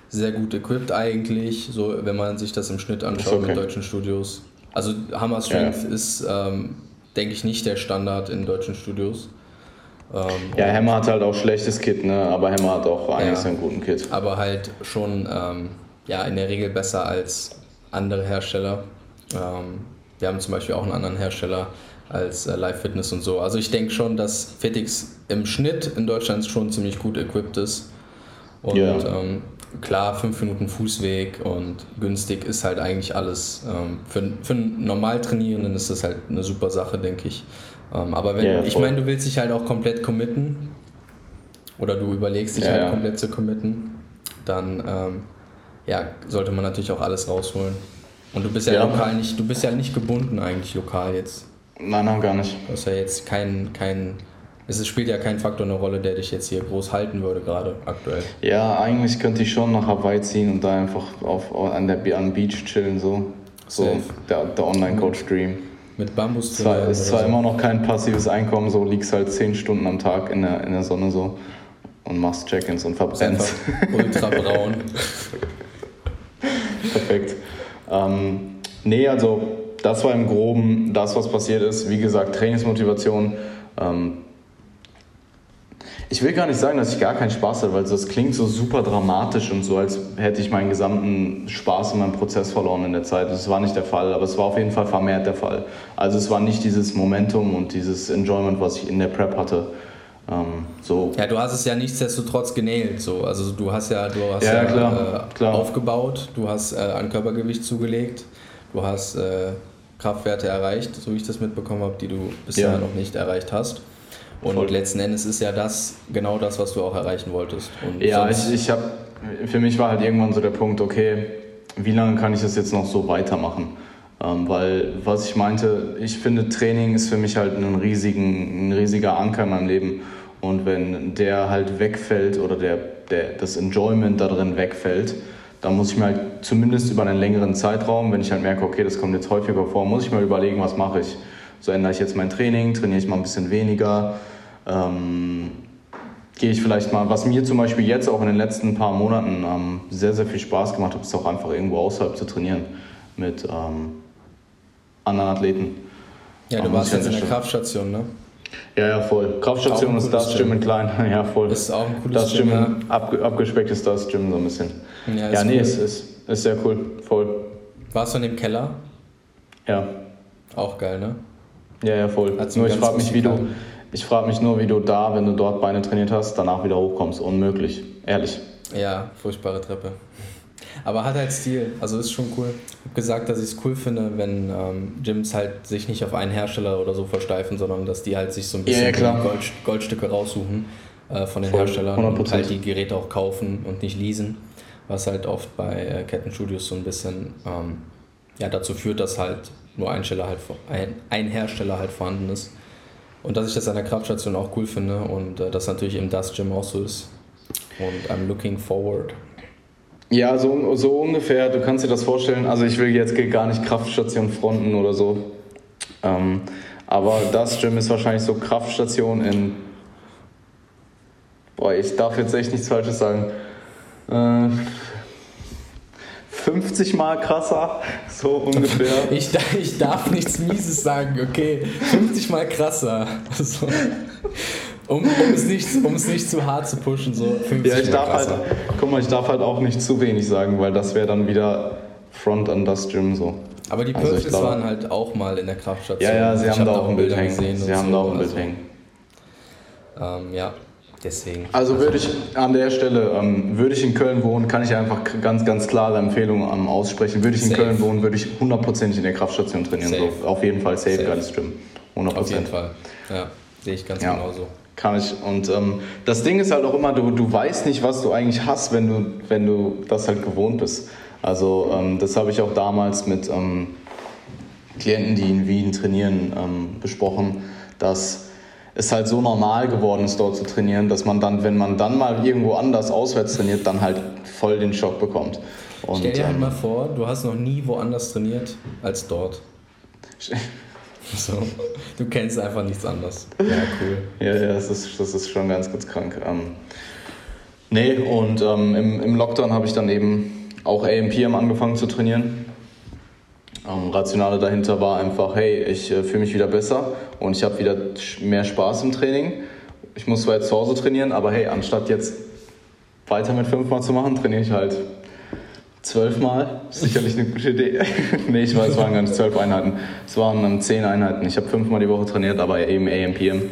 [SPEAKER 1] sehr gut equipped eigentlich, so wenn man sich das im Schnitt anschaut okay. mit deutschen Studios. Also Hammer Strength ja. ist, ähm, denke ich, nicht der Standard in deutschen Studios.
[SPEAKER 2] Ähm, ja, Hammer hat halt auch schlechtes Kit, ne? aber Hammer hat auch eigentlich ja, einen guten Kit.
[SPEAKER 1] Aber halt schon ähm, ja, in der Regel besser als andere Hersteller. Ähm, wir haben zum Beispiel auch einen anderen Hersteller, als äh, Live-Fitness und so. Also ich denke schon, dass Fitix im Schnitt in Deutschland schon ziemlich gut equipped ist. Und ja. ähm, klar, fünf Minuten Fußweg und günstig ist halt eigentlich alles. Ähm, für, für einen normal Trainierenden ist das halt eine super Sache, denke ich. Ähm, aber wenn, ja, ich meine, du willst dich halt auch komplett committen oder du überlegst dich ja, halt komplett zu committen, dann ähm, ja, sollte man natürlich auch alles rausholen. Und du bist ja, lokal nicht, du bist ja nicht gebunden eigentlich lokal jetzt.
[SPEAKER 2] Nein, nein, gar nicht.
[SPEAKER 1] Du hast ja jetzt kein, kein es spielt ja kein Faktor eine Rolle, der dich jetzt hier groß halten würde, gerade aktuell.
[SPEAKER 2] Ja, eigentlich könnte ich schon nach Hawaii ziehen und da einfach auf, an der am Beach chillen, so. So Safe. der, der Online-Coach-Stream.
[SPEAKER 1] Mit Bambus
[SPEAKER 2] Es zwar, ist zwar so. immer noch kein passives Einkommen, so liegst halt 10 Stunden am Tag in der, in der Sonne so und machst Check-ins und verbrennst.
[SPEAKER 1] Ultra braun.
[SPEAKER 2] Perfekt. Ähm, nee, also das war im Groben das, was passiert ist. Wie gesagt, Trainingsmotivation. Ähm, ich will gar nicht sagen, dass ich gar keinen Spaß hatte, weil das klingt so super dramatisch und so, als hätte ich meinen gesamten Spaß in meinem Prozess verloren in der Zeit. Das war nicht der Fall, aber es war auf jeden Fall vermehrt der Fall. Also es war nicht dieses Momentum und dieses Enjoyment, was ich in der Prep hatte. Ähm, so.
[SPEAKER 1] Ja, du hast es ja nichtsdestotrotz genäht. So. Also du hast ja, du hast
[SPEAKER 2] ja, ja klar,
[SPEAKER 1] äh,
[SPEAKER 2] klar.
[SPEAKER 1] aufgebaut, du hast äh, an Körpergewicht zugelegt, du hast äh, Kraftwerte erreicht, so wie ich das mitbekommen habe, die du bisher ja. noch nicht erreicht hast. Und Voll. letzten Endes ist ja das genau das, was du auch erreichen wolltest. Und
[SPEAKER 2] ja, ich, ich habe, für mich war halt irgendwann so der Punkt, okay, wie lange kann ich das jetzt noch so weitermachen? Ähm, weil, was ich meinte, ich finde, Training ist für mich halt ein, riesigen, ein riesiger Anker in meinem Leben. Und wenn der halt wegfällt oder der, der, das Enjoyment da drin wegfällt, dann muss ich mir halt zumindest über einen längeren Zeitraum, wenn ich halt merke, okay, das kommt jetzt häufiger vor, muss ich mal überlegen, was mache ich. So ändere ich jetzt mein Training, trainiere ich mal ein bisschen weniger. Ähm, gehe ich vielleicht mal, was mir zum Beispiel jetzt auch in den letzten paar Monaten ähm, sehr, sehr viel Spaß gemacht hat, ist auch einfach irgendwo außerhalb zu trainieren mit ähm, anderen Athleten.
[SPEAKER 1] Ja, du warst jetzt in der Kraftstation, ne?
[SPEAKER 2] Ja, ja, voll. Kraftstation ist das Gym in klein. Ja, voll.
[SPEAKER 1] Ist auch ein cooles
[SPEAKER 2] das Gym. Ja. ab, abgespeckt ist das Gym so ein bisschen. Ja, ja nee, cool. ist, ist, ist sehr cool. Voll.
[SPEAKER 1] Warst du in dem Keller?
[SPEAKER 2] Ja.
[SPEAKER 1] Auch geil, ne?
[SPEAKER 2] Ja, ja, voll. Nur ich frage mich, wie du, ich frage mich nur, wie du da, wenn du dort Beine trainiert hast, danach wieder hochkommst. Unmöglich. Ehrlich.
[SPEAKER 1] Ja, furchtbare Treppe. Aber hat halt Stil, also ist schon cool. Ich habe gesagt, dass ich es cool finde, wenn ähm, Gyms halt sich nicht auf einen Hersteller oder so versteifen, sondern dass die halt sich so ein bisschen
[SPEAKER 2] ja,
[SPEAKER 1] Gold, Goldstücke raussuchen äh, von den Voll, Herstellern 100%. und halt die Geräte auch kaufen und nicht leasen. Was halt oft bei äh, Kettenstudios so ein bisschen ähm, ja, dazu führt, dass halt nur ein, halt, ein, ein Hersteller halt vorhanden ist. Und dass ich das an der Kraftstation auch cool finde und äh, das natürlich im Dust Gym auch so ist. Und I'm looking forward.
[SPEAKER 2] Ja, so, so ungefähr. Du kannst dir das vorstellen. Also ich will jetzt gar nicht Kraftstation fronten oder so. Ähm, aber das Gym ist wahrscheinlich so Kraftstation in. Boah, ich darf jetzt echt nichts Falsches sagen. Äh, 50 Mal krasser, so ungefähr.
[SPEAKER 1] Ich, ich darf nichts Mieses sagen, okay. 50 Mal krasser. So. Um, um, es nicht, um es nicht zu hart zu pushen, so 50
[SPEAKER 2] Ja, ich darf halt, guck mal, ich darf halt auch nicht zu wenig sagen, weil das wäre dann wieder Front an das Gym so.
[SPEAKER 1] Aber die also Perfects waren halt auch mal in der Kraftstation.
[SPEAKER 2] Ja, ja, sie haben da auch ein Bild hängen. Sie haben so, da auch ein Bild also, hängen.
[SPEAKER 1] Ähm, ja, Deswegen.
[SPEAKER 2] Also würde ich an der Stelle, ähm, würde ich in Köln wohnen, kann ich einfach ganz, ganz klare Empfehlungen ähm, aussprechen. Würde ich in safe. Köln wohnen, würde ich hundertprozentig in der Kraftstation trainieren. So, auf jeden Fall safe, safe. geiles Gym.
[SPEAKER 1] 100%. Auf jeden Fall. Ja, sehe ich ganz ja. genauso.
[SPEAKER 2] Kann ich. Und ähm, das Ding ist halt auch immer, du, du weißt nicht, was du eigentlich hast, wenn du, wenn du das halt gewohnt bist. Also ähm, das habe ich auch damals mit ähm, Klienten, die in Wien trainieren, ähm, besprochen, dass es halt so normal geworden ist, dort zu trainieren, dass man dann, wenn man dann mal irgendwo anders auswärts trainiert, dann halt voll den Schock bekommt.
[SPEAKER 1] Und, Stell dir halt ähm, mal vor, du hast noch nie woanders trainiert als dort. So, du kennst einfach nichts anderes. Ja, cool.
[SPEAKER 2] Ja, ja, das ist, das ist schon ganz, ganz krank. Ähm, nee, und ähm, im, im Lockdown habe ich dann eben auch AMPM angefangen zu trainieren. Ähm, Rationale dahinter war einfach, hey, ich äh, fühle mich wieder besser und ich habe wieder mehr Spaß im Training. Ich muss zwar jetzt zu Hause trainieren, aber hey, anstatt jetzt weiter mit fünfmal zu machen, trainiere ich halt Zwölfmal, sicherlich eine gute Idee. nee, ich weiß, es waren gar nicht zwölf Einheiten. Es waren um, zehn Einheiten. Ich habe fünfmal die Woche trainiert, aber eben AMPM.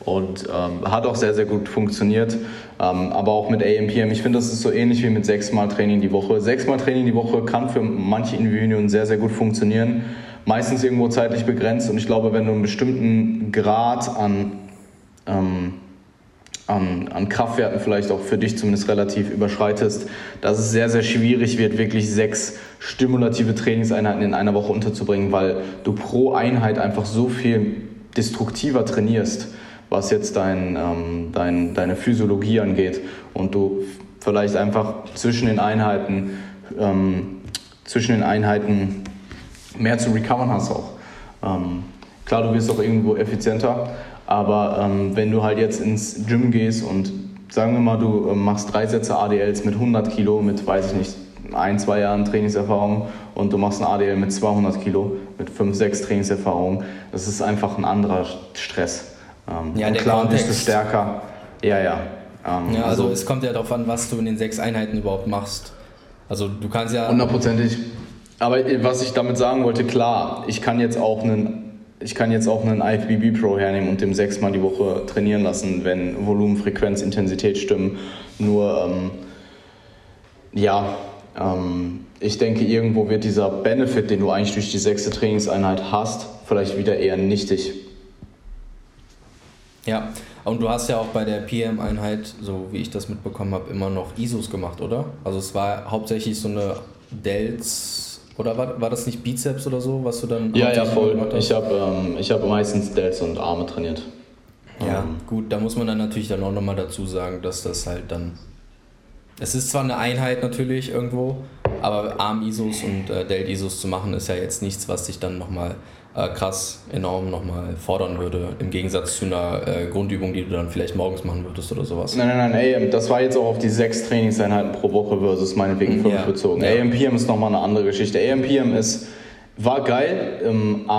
[SPEAKER 2] Und ähm, hat auch sehr, sehr gut funktioniert. Ähm, aber auch mit AMPM, ich finde, das ist so ähnlich wie mit sechsmal Training die Woche. Sechsmal Training die Woche kann für manche Individuen sehr, sehr gut funktionieren. Meistens irgendwo zeitlich begrenzt. Und ich glaube, wenn du einen bestimmten Grad an ähm, an, an Kraftwerten vielleicht auch für dich zumindest relativ überschreitest, dass es sehr, sehr schwierig wird, wirklich sechs stimulative Trainingseinheiten in einer Woche unterzubringen, weil du pro Einheit einfach so viel destruktiver trainierst, was jetzt dein, ähm, dein, deine Physiologie angeht und du vielleicht einfach zwischen den Einheiten ähm, zwischen den Einheiten mehr zu recovern hast auch. Ähm, klar, du wirst auch irgendwo effizienter, aber ähm, wenn du halt jetzt ins Gym gehst und sagen wir mal, du äh, machst drei Sätze ADLs mit 100 Kilo, mit, weiß ich nicht, ein, zwei Jahren Trainingserfahrung und du machst ein ADL mit 200 Kilo, mit 5, 6 Trainingserfahrungen, das ist einfach ein anderer Stress. Ähm, ja, und klar Kontext. bist du stärker. Ja, ja.
[SPEAKER 1] Ähm, ja, also, also es kommt ja darauf an, was du in den sechs Einheiten überhaupt machst. Also du kannst ja...
[SPEAKER 2] Hundertprozentig. Aber äh, was ich damit sagen wollte, klar, ich kann jetzt auch einen ich kann jetzt auch einen IFBB Pro hernehmen und dem sechsmal die Woche trainieren lassen, wenn Volumen, Frequenz, Intensität stimmen. Nur, ähm, ja, ähm, ich denke, irgendwo wird dieser Benefit, den du eigentlich durch die sechste Trainingseinheit hast, vielleicht wieder eher nichtig.
[SPEAKER 1] Ja, und du hast ja auch bei der PM-Einheit, so wie ich das mitbekommen habe, immer noch ISOs gemacht, oder? Also es war hauptsächlich so eine Delts oder war, war das nicht Bizeps oder so, was du dann
[SPEAKER 2] Ja, ja, voll. Ich habe ähm, hab meistens Delts und Arme trainiert.
[SPEAKER 1] Ja, ähm. gut, da muss man dann natürlich dann auch nochmal dazu sagen, dass das halt dann. Es ist zwar eine Einheit natürlich irgendwo, aber Arm-ISOs und äh, Delt-ISOs zu machen, ist ja jetzt nichts, was dich dann nochmal äh, krass enorm nochmal fordern würde, im Gegensatz zu einer äh, Grundübung, die du dann vielleicht morgens machen würdest oder sowas.
[SPEAKER 2] Nein, nein, nein, AM, das war jetzt auch auf die sechs Trainingseinheiten pro Woche versus meinetwegen fünf ja. bezogen. Ja. AMPM ist nochmal eine andere Geschichte. AMPM ist, war geil ähm,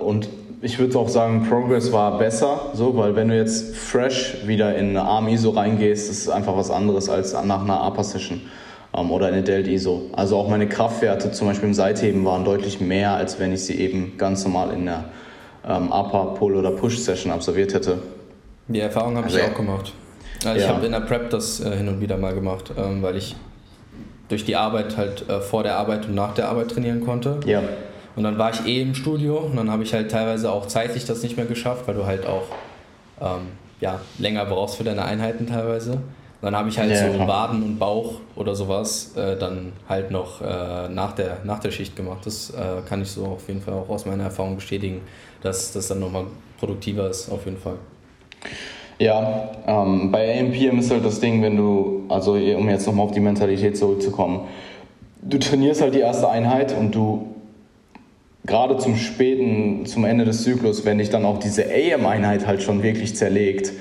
[SPEAKER 2] und ich würde auch sagen, Progress war besser, so, weil wenn du jetzt fresh wieder in eine Arm-ISO reingehst, ist es einfach was anderes als nach einer APA-Session oder eine Delt ISO. Also auch meine Kraftwerte zum Beispiel im Seitheben waren deutlich mehr, als wenn ich sie eben ganz normal in der ähm, Upper, Pull oder Push Session absolviert hätte.
[SPEAKER 1] Die Erfahrung habe also, ich auch gemacht. Also ja. Ich habe in der Prep das äh, hin und wieder mal gemacht, ähm, weil ich durch die Arbeit halt äh, vor der Arbeit und nach der Arbeit trainieren konnte.
[SPEAKER 2] Ja.
[SPEAKER 1] Und dann war ich eh im Studio und dann habe ich halt teilweise auch zeitlich das nicht mehr geschafft, weil du halt auch ähm, ja, länger brauchst für deine Einheiten teilweise dann habe ich halt ja, so. Waden und Bauch oder sowas äh, dann halt noch äh, nach, der, nach der Schicht gemacht. Das äh, kann ich so auf jeden Fall auch aus meiner Erfahrung bestätigen, dass das dann nochmal produktiver ist, auf jeden Fall.
[SPEAKER 2] Ja, ähm, bei AMPM ist halt das Ding, wenn du, also um jetzt nochmal auf die Mentalität zurückzukommen, du trainierst halt die erste Einheit und du gerade zum späten, zum Ende des Zyklus, wenn dich dann auch diese AM-Einheit halt schon wirklich zerlegt,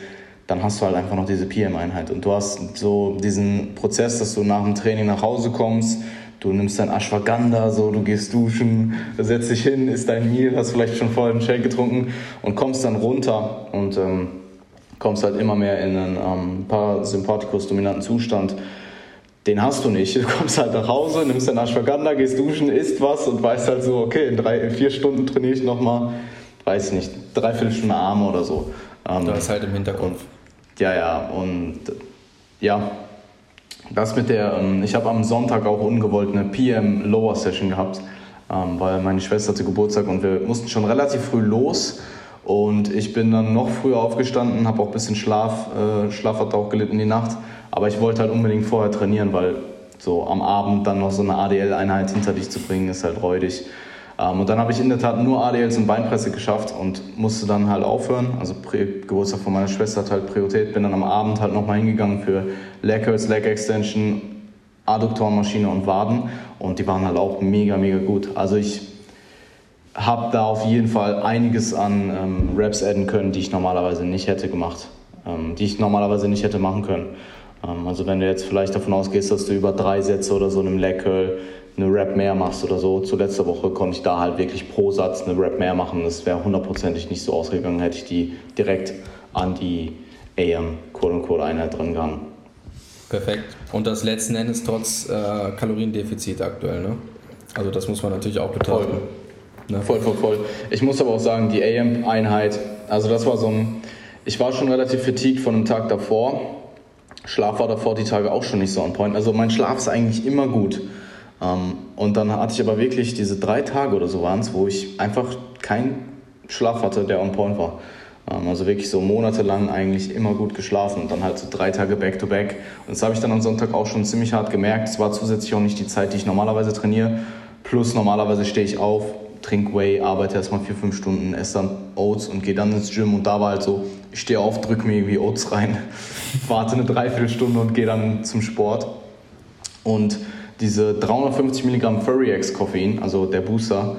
[SPEAKER 2] dann hast du halt einfach noch diese PM-Einheit. Und du hast so diesen Prozess, dass du nach dem Training nach Hause kommst, du nimmst dein Ashwagandha, so, du gehst duschen, setzt dich hin, isst dein Meal, hast vielleicht schon vorher einen Shake getrunken und kommst dann runter und ähm, kommst halt immer mehr in einen ähm, parasympathikus-dominanten Zustand. Den hast du nicht. Du kommst halt nach Hause, nimmst dein Ashwagandha, gehst duschen, isst was und weißt halt so, okay, in, drei, in vier Stunden trainiere ich nochmal, weiß ich nicht, dreiviertel Stunde Arme oder so.
[SPEAKER 1] Ähm, das ist halt im Hintergrund.
[SPEAKER 2] Ja, ja, und ja, das mit der, ähm, ich habe am Sonntag auch ungewollt eine PM Lower Session gehabt, ähm, weil meine Schwester hatte Geburtstag und wir mussten schon relativ früh los. Und ich bin dann noch früher aufgestanden, habe auch ein bisschen Schlaf, äh, Schlaf hat auch gelitten in die Nacht. Aber ich wollte halt unbedingt vorher trainieren, weil so am Abend dann noch so eine ADL-Einheit hinter dich zu bringen, ist halt räudig. Ähm, und dann habe ich in der Tat nur ADLs und Beinpresse geschafft und musste dann halt aufhören. Also Geburtstag von meiner Schwester hat halt Priorität. Bin dann am Abend halt nochmal hingegangen für Leg Curls, Leg Extension, Adduktorenmaschine und Waden. Und die waren halt auch mega, mega gut. Also ich habe da auf jeden Fall einiges an ähm, Raps adden können, die ich normalerweise nicht hätte gemacht. Ähm, die ich normalerweise nicht hätte machen können. Ähm, also wenn du jetzt vielleicht davon ausgehst, dass du über drei Sätze oder so in einem Leg Curl eine Rap mehr machst oder so. Zu letzter Woche konnte ich da halt wirklich pro Satz eine Rap mehr machen. Das wäre hundertprozentig nicht so ausgegangen, hätte ich die direkt an die AM Quote-unquote Einheit dran gegangen.
[SPEAKER 1] Perfekt. Und das letzten Endes trotz äh, Kaloriendefizit aktuell, ne? Also das muss man natürlich auch betrachten.
[SPEAKER 2] Voll. Ne? voll, voll, voll. Ich muss aber auch sagen, die AM-Einheit, also das war so ein, ich war schon relativ fatigued von dem Tag davor. Schlaf war davor die Tage auch schon nicht so on point. Also mein Schlaf ist eigentlich immer gut. Ähm, und dann hatte ich aber wirklich diese drei Tage oder so waren es, wo ich einfach keinen Schlaf hatte, der on point war. Ähm, also wirklich so monatelang eigentlich immer gut geschlafen und dann halt so drei Tage back-to-back. Und das habe ich dann am Sonntag auch schon ziemlich hart gemerkt. Es war zusätzlich auch nicht die Zeit, die ich normalerweise trainiere. Plus normalerweise stehe ich auf, trinke Whey, arbeite erstmal vier, fünf Stunden, esse dann Oats und gehe dann ins Gym. Und da war halt so, ich stehe auf, drücke mir irgendwie Oats rein, warte eine Dreiviertelstunde und gehe dann zum Sport. Und diese 350 Milligramm Furry X Koffein, also der Booster,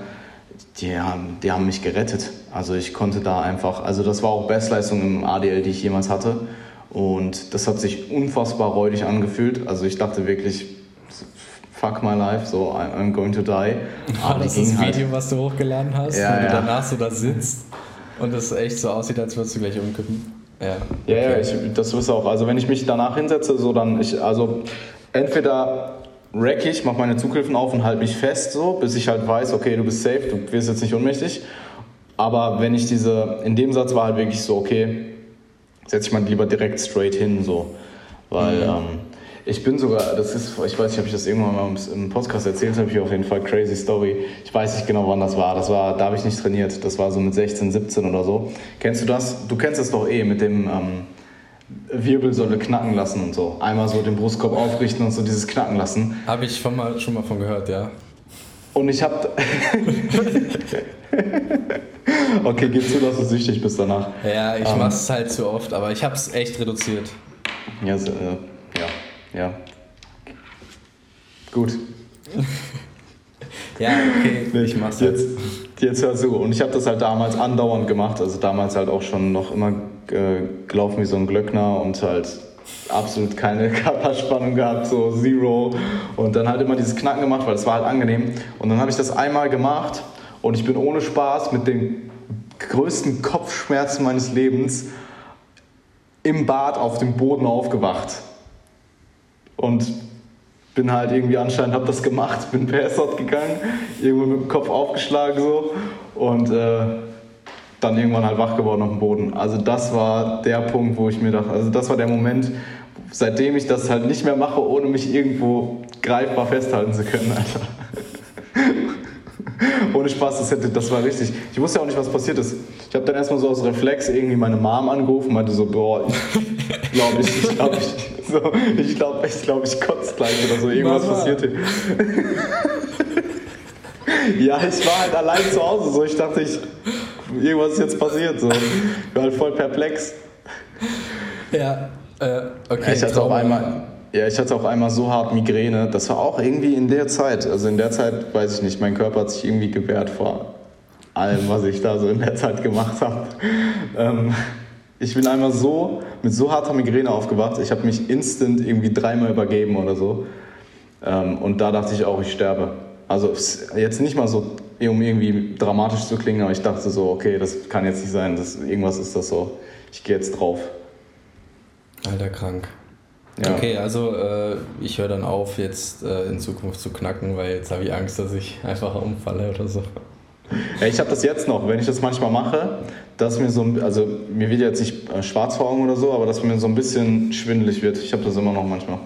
[SPEAKER 2] die haben, die haben mich gerettet. Also ich konnte da einfach, also das war auch Bestleistung im ADL, die ich jemals hatte. Und das hat sich unfassbar räudig angefühlt. Also ich dachte wirklich, fuck my life, so I'm going to die.
[SPEAKER 1] Aber das ist das Video, halt, was du hochgeladen hast, ja, wo ja. du danach so da sitzt und es echt so aussieht, als würdest du gleich umkippen.
[SPEAKER 2] Ja, ja, okay. ja ich, das ist auch. Also wenn ich mich danach hinsetze, so dann, ich, also entweder rack ich, mach meine Zughilfen auf und halte mich fest, so, bis ich halt weiß, okay, du bist safe, du wirst jetzt nicht ohnmächtig. Aber wenn ich diese, in dem Satz war halt wirklich so, okay, setze ich mal lieber direkt straight hin, so. Weil mhm. ähm, ich bin sogar, das ist, ich weiß nicht, ob ich das irgendwann mal im Podcast erzählt habe, hier auf jeden Fall crazy Story. Ich weiß nicht genau, wann das war. Das war, da habe ich nicht trainiert. Das war so mit 16, 17 oder so. Kennst du das? Du kennst es doch eh mit dem, ähm, Wirbelsäule knacken lassen und so. Einmal so den Brustkorb aufrichten und so dieses Knacken lassen.
[SPEAKER 1] Habe ich schon mal, schon mal von gehört, ja.
[SPEAKER 2] Und ich habe. okay, gib zu, dass du süchtig bist danach.
[SPEAKER 1] Ja, ich ähm, mache es halt zu oft, aber ich habe es echt reduziert.
[SPEAKER 2] Ja, so, äh, ja, ja. Gut.
[SPEAKER 1] ja, okay, ich mach's
[SPEAKER 2] jetzt. Jetzt hör zu. Und ich habe das halt damals andauernd gemacht, also damals halt auch schon noch immer äh, gelaufen wie so ein Glöckner und halt absolut keine Körperspannung gehabt, so zero. Und dann halt immer dieses Knacken gemacht, weil das war halt angenehm. Und dann habe ich das einmal gemacht und ich bin ohne Spaß mit den größten Kopfschmerzen meines Lebens im Bad auf dem Boden aufgewacht. Und bin halt irgendwie anscheinend, habe das gemacht, bin per gegangen, irgendwo mit dem Kopf aufgeschlagen so und äh, dann irgendwann halt wach geworden auf dem Boden. Also das war der Punkt, wo ich mir dachte, also das war der Moment, seitdem ich das halt nicht mehr mache, ohne mich irgendwo greifbar festhalten zu können, Alter. Ohne Spaß, das, hätte, das war richtig. Ich wusste ja auch nicht, was passiert ist. Ich habe dann erstmal so aus Reflex irgendwie meine Mom angerufen, meinte so, boah, ich glaube, ich, ich glaube, ich, so, ich glaube, ich, glaub, ich kotze gleich oder so, irgendwas Mama. passiert hier. ja, ich war halt allein zu Hause, so, ich dachte, ich, irgendwas ist jetzt passiert, so. Ich war halt voll perplex.
[SPEAKER 1] Ja, äh, okay.
[SPEAKER 2] Ich hatte auch einmal ja, ich hatte auch einmal so hart Migräne. Das war auch irgendwie in der Zeit. Also in der Zeit, weiß ich nicht, mein Körper hat sich irgendwie gewehrt vor allem, was ich da so in der Zeit gemacht habe. Ähm, ich bin einmal so mit so harter Migräne aufgewacht. Ich habe mich instant irgendwie dreimal übergeben oder so. Ähm, und da dachte ich auch, ich sterbe. Also jetzt nicht mal so, um irgendwie dramatisch zu klingen, aber ich dachte so, okay, das kann jetzt nicht sein. Das, irgendwas ist das so. Ich gehe jetzt drauf.
[SPEAKER 1] Alter, krank. Ja. Okay, also äh, ich höre dann auf, jetzt äh, in Zukunft zu knacken, weil jetzt habe ich Angst, dass ich einfach umfalle oder so.
[SPEAKER 2] Ja, ich habe das jetzt noch, wenn ich das manchmal mache, dass mir so, also mir wird jetzt nicht äh, schwarz vor Augen oder so, aber dass mir so ein bisschen schwindelig wird. Ich habe das immer noch manchmal.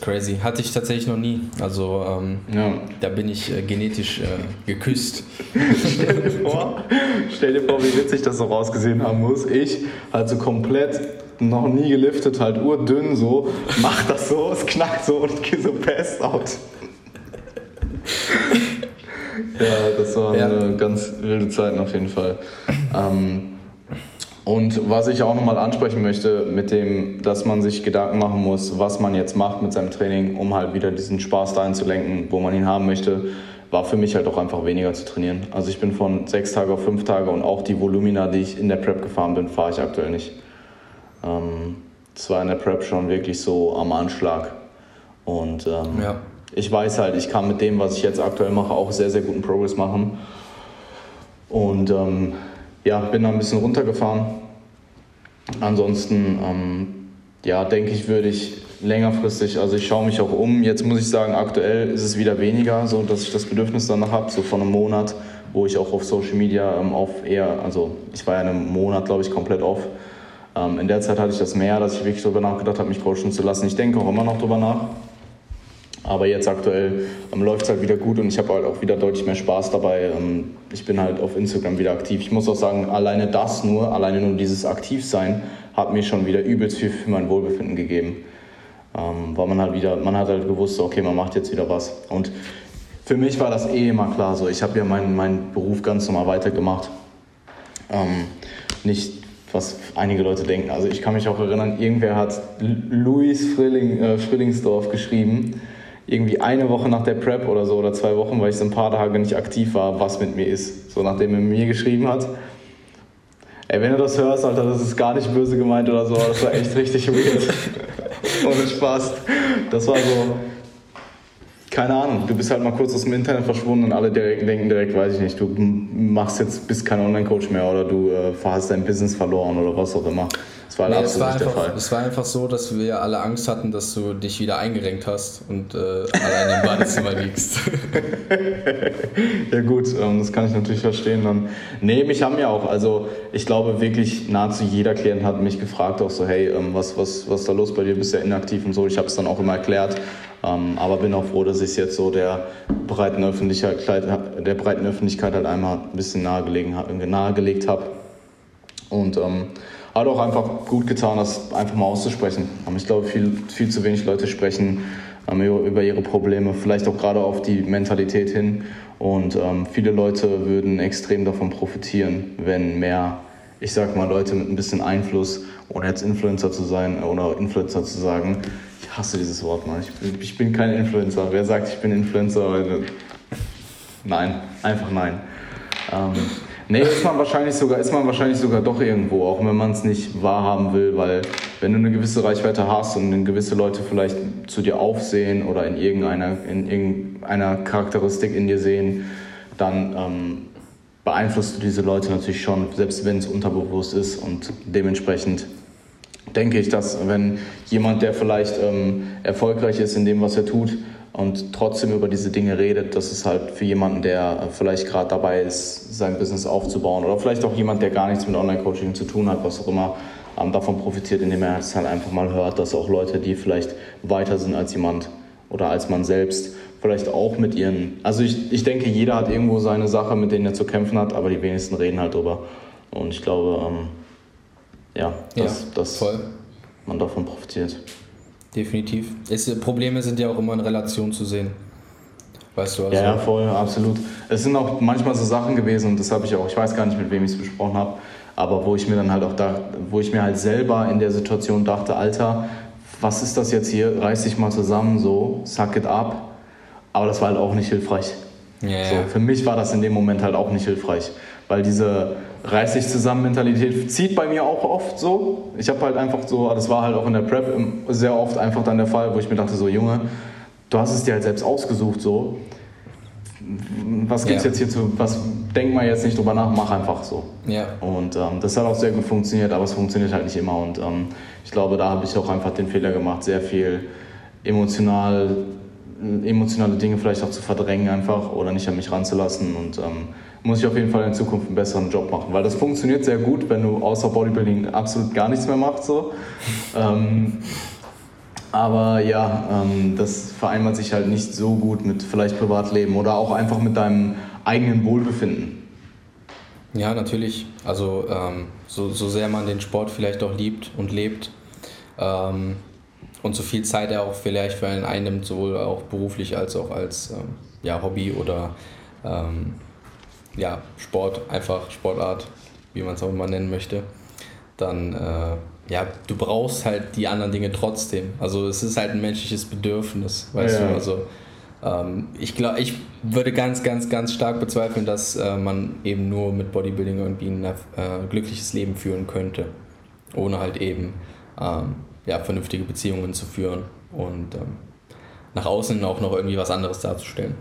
[SPEAKER 1] Crazy. Hatte ich tatsächlich noch nie. Also ähm, ja. da bin ich äh, genetisch äh, geküsst.
[SPEAKER 2] stell, dir vor, stell dir vor, wie witzig das so rausgesehen haben muss. Ich halt so komplett noch nie geliftet, halt urdünn so, mach das so, es knackt so und gehe so passed out. ja, das waren ja. eine ganz wilde Zeiten auf jeden Fall. Ähm, und was ich auch nochmal ansprechen möchte, mit dem, dass man sich Gedanken machen muss, was man jetzt macht mit seinem Training, um halt wieder diesen Spaß dahin zu lenken, wo man ihn haben möchte, war für mich halt auch einfach weniger zu trainieren. Also ich bin von sechs Tage auf fünf Tage und auch die Volumina, die ich in der Prep gefahren bin, fahre ich aktuell nicht. Ähm, das war in der Prep schon wirklich so am Anschlag. Und ähm, ja. ich weiß halt, ich kann mit dem, was ich jetzt aktuell mache, auch sehr, sehr guten Progress machen. Und ähm, ja, bin da ein bisschen runtergefahren. Ansonsten, ähm, ja, denke ich, würde ich längerfristig, also ich schaue mich auch um. Jetzt muss ich sagen, aktuell ist es wieder weniger, so dass ich das Bedürfnis danach habe, so von einem Monat, wo ich auch auf Social Media ähm, auf eher, also ich war ja einen Monat, glaube ich, komplett off. Ähm, in der Zeit hatte ich das mehr, dass ich wirklich darüber nachgedacht habe, mich coachen zu lassen. Ich denke auch immer noch darüber nach. Aber jetzt aktuell ähm, läuft es halt wieder gut und ich habe halt auch wieder deutlich mehr Spaß dabei. Ähm, ich bin halt auf Instagram wieder aktiv. Ich muss auch sagen, alleine das nur, alleine nur dieses Aktivsein hat mir schon wieder übelst viel für mein Wohlbefinden gegeben. Ähm, weil man halt wieder, man hat halt gewusst, okay, man macht jetzt wieder was. Und für mich war das eh immer klar so. Ich habe ja meinen, meinen Beruf ganz normal weitergemacht. Ähm, nicht, was einige Leute denken. Also ich kann mich auch erinnern, irgendwer hat Luis Frilling, äh, Frillingsdorf geschrieben, irgendwie eine Woche nach der Prep oder so oder zwei Wochen, weil ich so ein paar Tage nicht aktiv war, was mit mir ist. So nachdem er mir geschrieben hat. Ey, wenn du das hörst, Alter, das ist gar nicht böse gemeint oder so, das war echt richtig weird. Ohne Spaß. Das war so, keine Ahnung, du bist halt mal kurz aus dem Internet verschwunden und alle direkt, denken direkt, weiß ich nicht, du machst jetzt, bist kein Online-Coach mehr oder du äh, hast dein Business verloren oder was auch immer.
[SPEAKER 1] Das war, nee, absolut war nicht einfach, der Fall. Es war einfach so, dass wir alle Angst hatten, dass du dich wieder eingerenkt hast und äh, allein im Badezimmer liegst.
[SPEAKER 2] ja gut, ähm, das kann ich natürlich verstehen. Dann. Nee, mich haben ja auch, also ich glaube wirklich nahezu jeder Klient hat mich gefragt auch so, hey, ähm, was, was, was ist da los bei dir, bist ja inaktiv und so. Ich habe es dann auch immer erklärt, ähm, aber bin auch froh, dass ich es jetzt so der breiten Öffentlichkeit, der breiten Öffentlichkeit halt einmal ein bisschen nahegelegt habe. Und ähm, hat auch einfach gut getan, das einfach mal auszusprechen. Ich glaube, viel, viel zu wenig Leute sprechen ähm, über ihre Probleme, vielleicht auch gerade auf die Mentalität hin. Und ähm, viele Leute würden extrem davon profitieren, wenn mehr, ich sag mal, Leute mit ein bisschen Einfluss, ohne jetzt Influencer zu sein oder Influencer zu sagen, ich hasse dieses Wort, Mann. Ich bin, ich bin kein Influencer. Wer sagt, ich bin Influencer? Nein, einfach nein. Ähm, Nee, ist man wahrscheinlich sogar, ist man wahrscheinlich sogar doch irgendwo, auch wenn man es nicht wahrhaben will, weil wenn du eine gewisse Reichweite hast und gewisse Leute vielleicht zu dir aufsehen oder in irgendeiner, in irgendeiner Charakteristik in dir sehen, dann ähm, beeinflusst du diese Leute natürlich schon, selbst wenn es unterbewusst ist und dementsprechend denke ich, dass wenn jemand, der vielleicht ähm, erfolgreich ist in dem, was er tut, und trotzdem über diese Dinge redet, das ist halt für jemanden, der vielleicht gerade dabei ist, sein Business aufzubauen oder vielleicht auch jemand, der gar nichts mit Online-Coaching zu tun hat, was auch immer, ähm, davon profitiert, indem er es halt einfach mal hört, dass auch Leute, die vielleicht weiter sind als jemand oder als man selbst, vielleicht auch mit ihren, also ich, ich denke, jeder hat irgendwo seine Sache, mit denen er zu kämpfen hat, aber die wenigsten reden halt drüber. Und ich glaube, ähm, ja, dass, ja, dass man davon profitiert.
[SPEAKER 1] Definitiv. Es, Probleme sind ja auch immer in Relation zu sehen.
[SPEAKER 2] Weißt du also? Ja, ja, voll, absolut. Es sind auch manchmal so Sachen gewesen und das habe ich auch, ich weiß gar nicht, mit wem ich es besprochen habe, aber wo ich mir dann halt auch dachte, wo ich mir halt selber in der Situation dachte, Alter, was ist das jetzt hier? Reiß dich mal zusammen, so, suck it up. Aber das war halt auch nicht hilfreich. Yeah. So, für mich war das in dem Moment halt auch nicht hilfreich, weil diese reiß dich zusammen Mentalität zieht bei mir auch oft so. Ich habe halt einfach so, das war halt auch in der Prep sehr oft einfach dann der Fall, wo ich mir dachte so, Junge, du hast es dir halt selbst ausgesucht so. Was gibt's yeah. jetzt hier zu, was, denk mal jetzt nicht drüber nach, mach einfach so. Ja. Und ähm, das hat auch sehr gut funktioniert, aber es funktioniert halt nicht immer und ähm, ich glaube, da habe ich auch einfach den Fehler gemacht, sehr viel emotional emotionale Dinge vielleicht auch zu verdrängen einfach oder nicht an mich ranzulassen und ähm, muss ich auf jeden Fall in Zukunft einen besseren Job machen, weil das funktioniert sehr gut, wenn du außer Bodybuilding absolut gar nichts mehr machst so. ähm, aber ja, ähm, das vereinbart sich halt nicht so gut mit vielleicht Privatleben oder auch einfach mit deinem eigenen Wohlbefinden.
[SPEAKER 1] Ja, natürlich. Also ähm, so, so sehr man den Sport vielleicht auch liebt und lebt, ähm, und so viel Zeit er auch vielleicht für einen einnimmt, sowohl auch beruflich als auch als ähm, ja, Hobby oder ähm, ja, Sport, einfach Sportart, wie man es auch immer nennen möchte, dann äh, ja, du brauchst halt die anderen Dinge trotzdem. Also es ist halt ein menschliches Bedürfnis, weißt ja. du, also ähm, ich glaube, ich würde ganz, ganz, ganz stark bezweifeln, dass äh, man eben nur mit Bodybuilding irgendwie ein äh, glückliches Leben führen könnte, ohne halt eben ähm, ja, vernünftige Beziehungen zu führen und ähm, nach außen auch noch irgendwie was anderes darzustellen.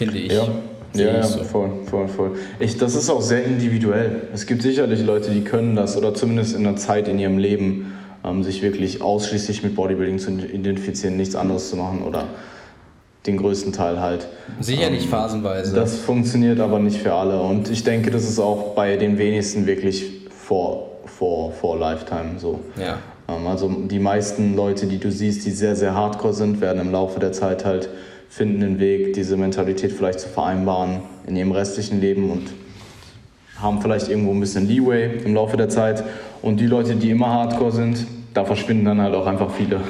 [SPEAKER 1] Finde ich.
[SPEAKER 2] Ja, Ja, ja, so. voll, voll, voll. Ich, das ist auch sehr individuell. Es gibt sicherlich Leute, die können das oder zumindest in einer Zeit in ihrem Leben ähm, sich wirklich ausschließlich mit Bodybuilding zu identifizieren, nichts anderes zu machen oder den größten Teil halt.
[SPEAKER 1] Sicherlich ähm, phasenweise.
[SPEAKER 2] Das funktioniert aber nicht für alle und ich denke, das ist auch bei den wenigsten wirklich vor, vor, vor Lifetime so.
[SPEAKER 1] Ja.
[SPEAKER 2] Ähm, also die meisten Leute, die du siehst, die sehr, sehr hardcore sind, werden im Laufe der Zeit halt finden den Weg, diese Mentalität vielleicht zu vereinbaren in ihrem restlichen Leben und haben vielleicht irgendwo ein bisschen Leeway im Laufe der Zeit. Und die Leute, die immer hardcore sind, da verschwinden dann halt auch einfach viele.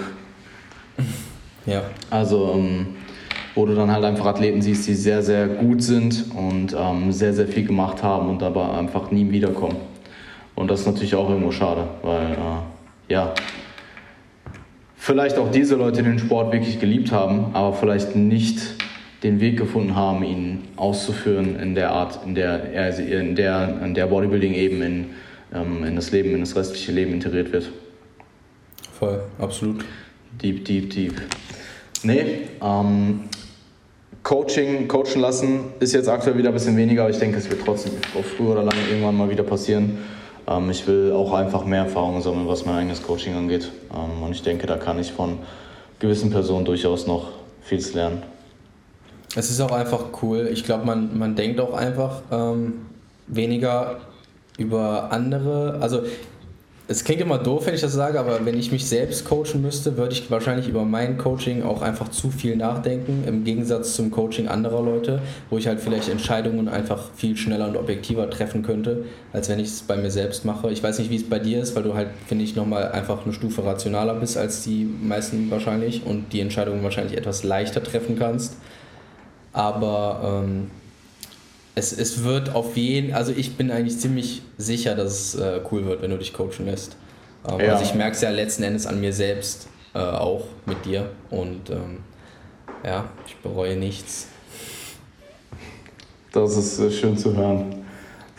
[SPEAKER 1] Ja.
[SPEAKER 2] Also, ähm, wo du dann halt einfach Athleten siehst, die sehr, sehr gut sind und ähm, sehr, sehr viel gemacht haben und aber einfach nie wiederkommen. Und das ist natürlich auch irgendwo schade, weil, äh, ja, vielleicht auch diese Leute den Sport wirklich geliebt haben, aber vielleicht nicht den Weg gefunden haben, ihn auszuführen in der Art, in der, in der, in der Bodybuilding eben in, ähm, in das Leben, in das restliche Leben integriert wird.
[SPEAKER 1] Voll, absolut.
[SPEAKER 2] Deep, deep, deep. Nee, ähm, Coaching, coachen lassen ist jetzt aktuell wieder ein bisschen weniger, aber ich denke, es wird trotzdem früher oder lang irgendwann mal wieder passieren. Ähm, ich will auch einfach mehr Erfahrung sammeln, was mein eigenes Coaching angeht. Ähm, und ich denke, da kann ich von gewissen Personen durchaus noch vieles lernen.
[SPEAKER 1] Es ist auch einfach cool. Ich glaube, man, man denkt auch einfach ähm, weniger über andere. Also es klingt immer doof, wenn ich das sage, aber wenn ich mich selbst coachen müsste, würde ich wahrscheinlich über mein Coaching auch einfach zu viel nachdenken, im Gegensatz zum Coaching anderer Leute, wo ich halt vielleicht Entscheidungen einfach viel schneller und objektiver treffen könnte, als wenn ich es bei mir selbst mache. Ich weiß nicht, wie es bei dir ist, weil du halt, finde ich, nochmal einfach eine Stufe rationaler bist als die meisten wahrscheinlich und die Entscheidungen wahrscheinlich etwas leichter treffen kannst. Aber ähm, es, es wird auf jeden, also ich bin eigentlich ziemlich sicher, dass es äh, cool wird, wenn du dich coachen lässt. Ähm, ja. Also ich merke es ja letzten Endes an mir selbst äh, auch mit dir und ähm, ja, ich bereue nichts.
[SPEAKER 2] Das ist äh, schön zu hören.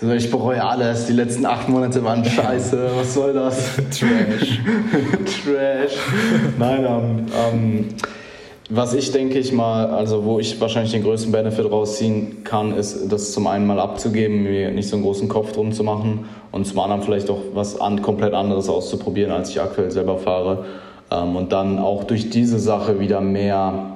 [SPEAKER 2] Also ich bereue alles. Die letzten acht Monate waren scheiße. Was soll das?
[SPEAKER 1] Trash.
[SPEAKER 2] Trash. Nein, ähm, ähm, was ich denke ich mal, also wo ich wahrscheinlich den größten Benefit rausziehen kann, ist das zum einen mal abzugeben, mir nicht so einen großen Kopf drum zu machen und zum anderen vielleicht auch was an, komplett anderes auszuprobieren, als ich aktuell selber fahre. Ähm, und dann auch durch diese Sache wieder mehr,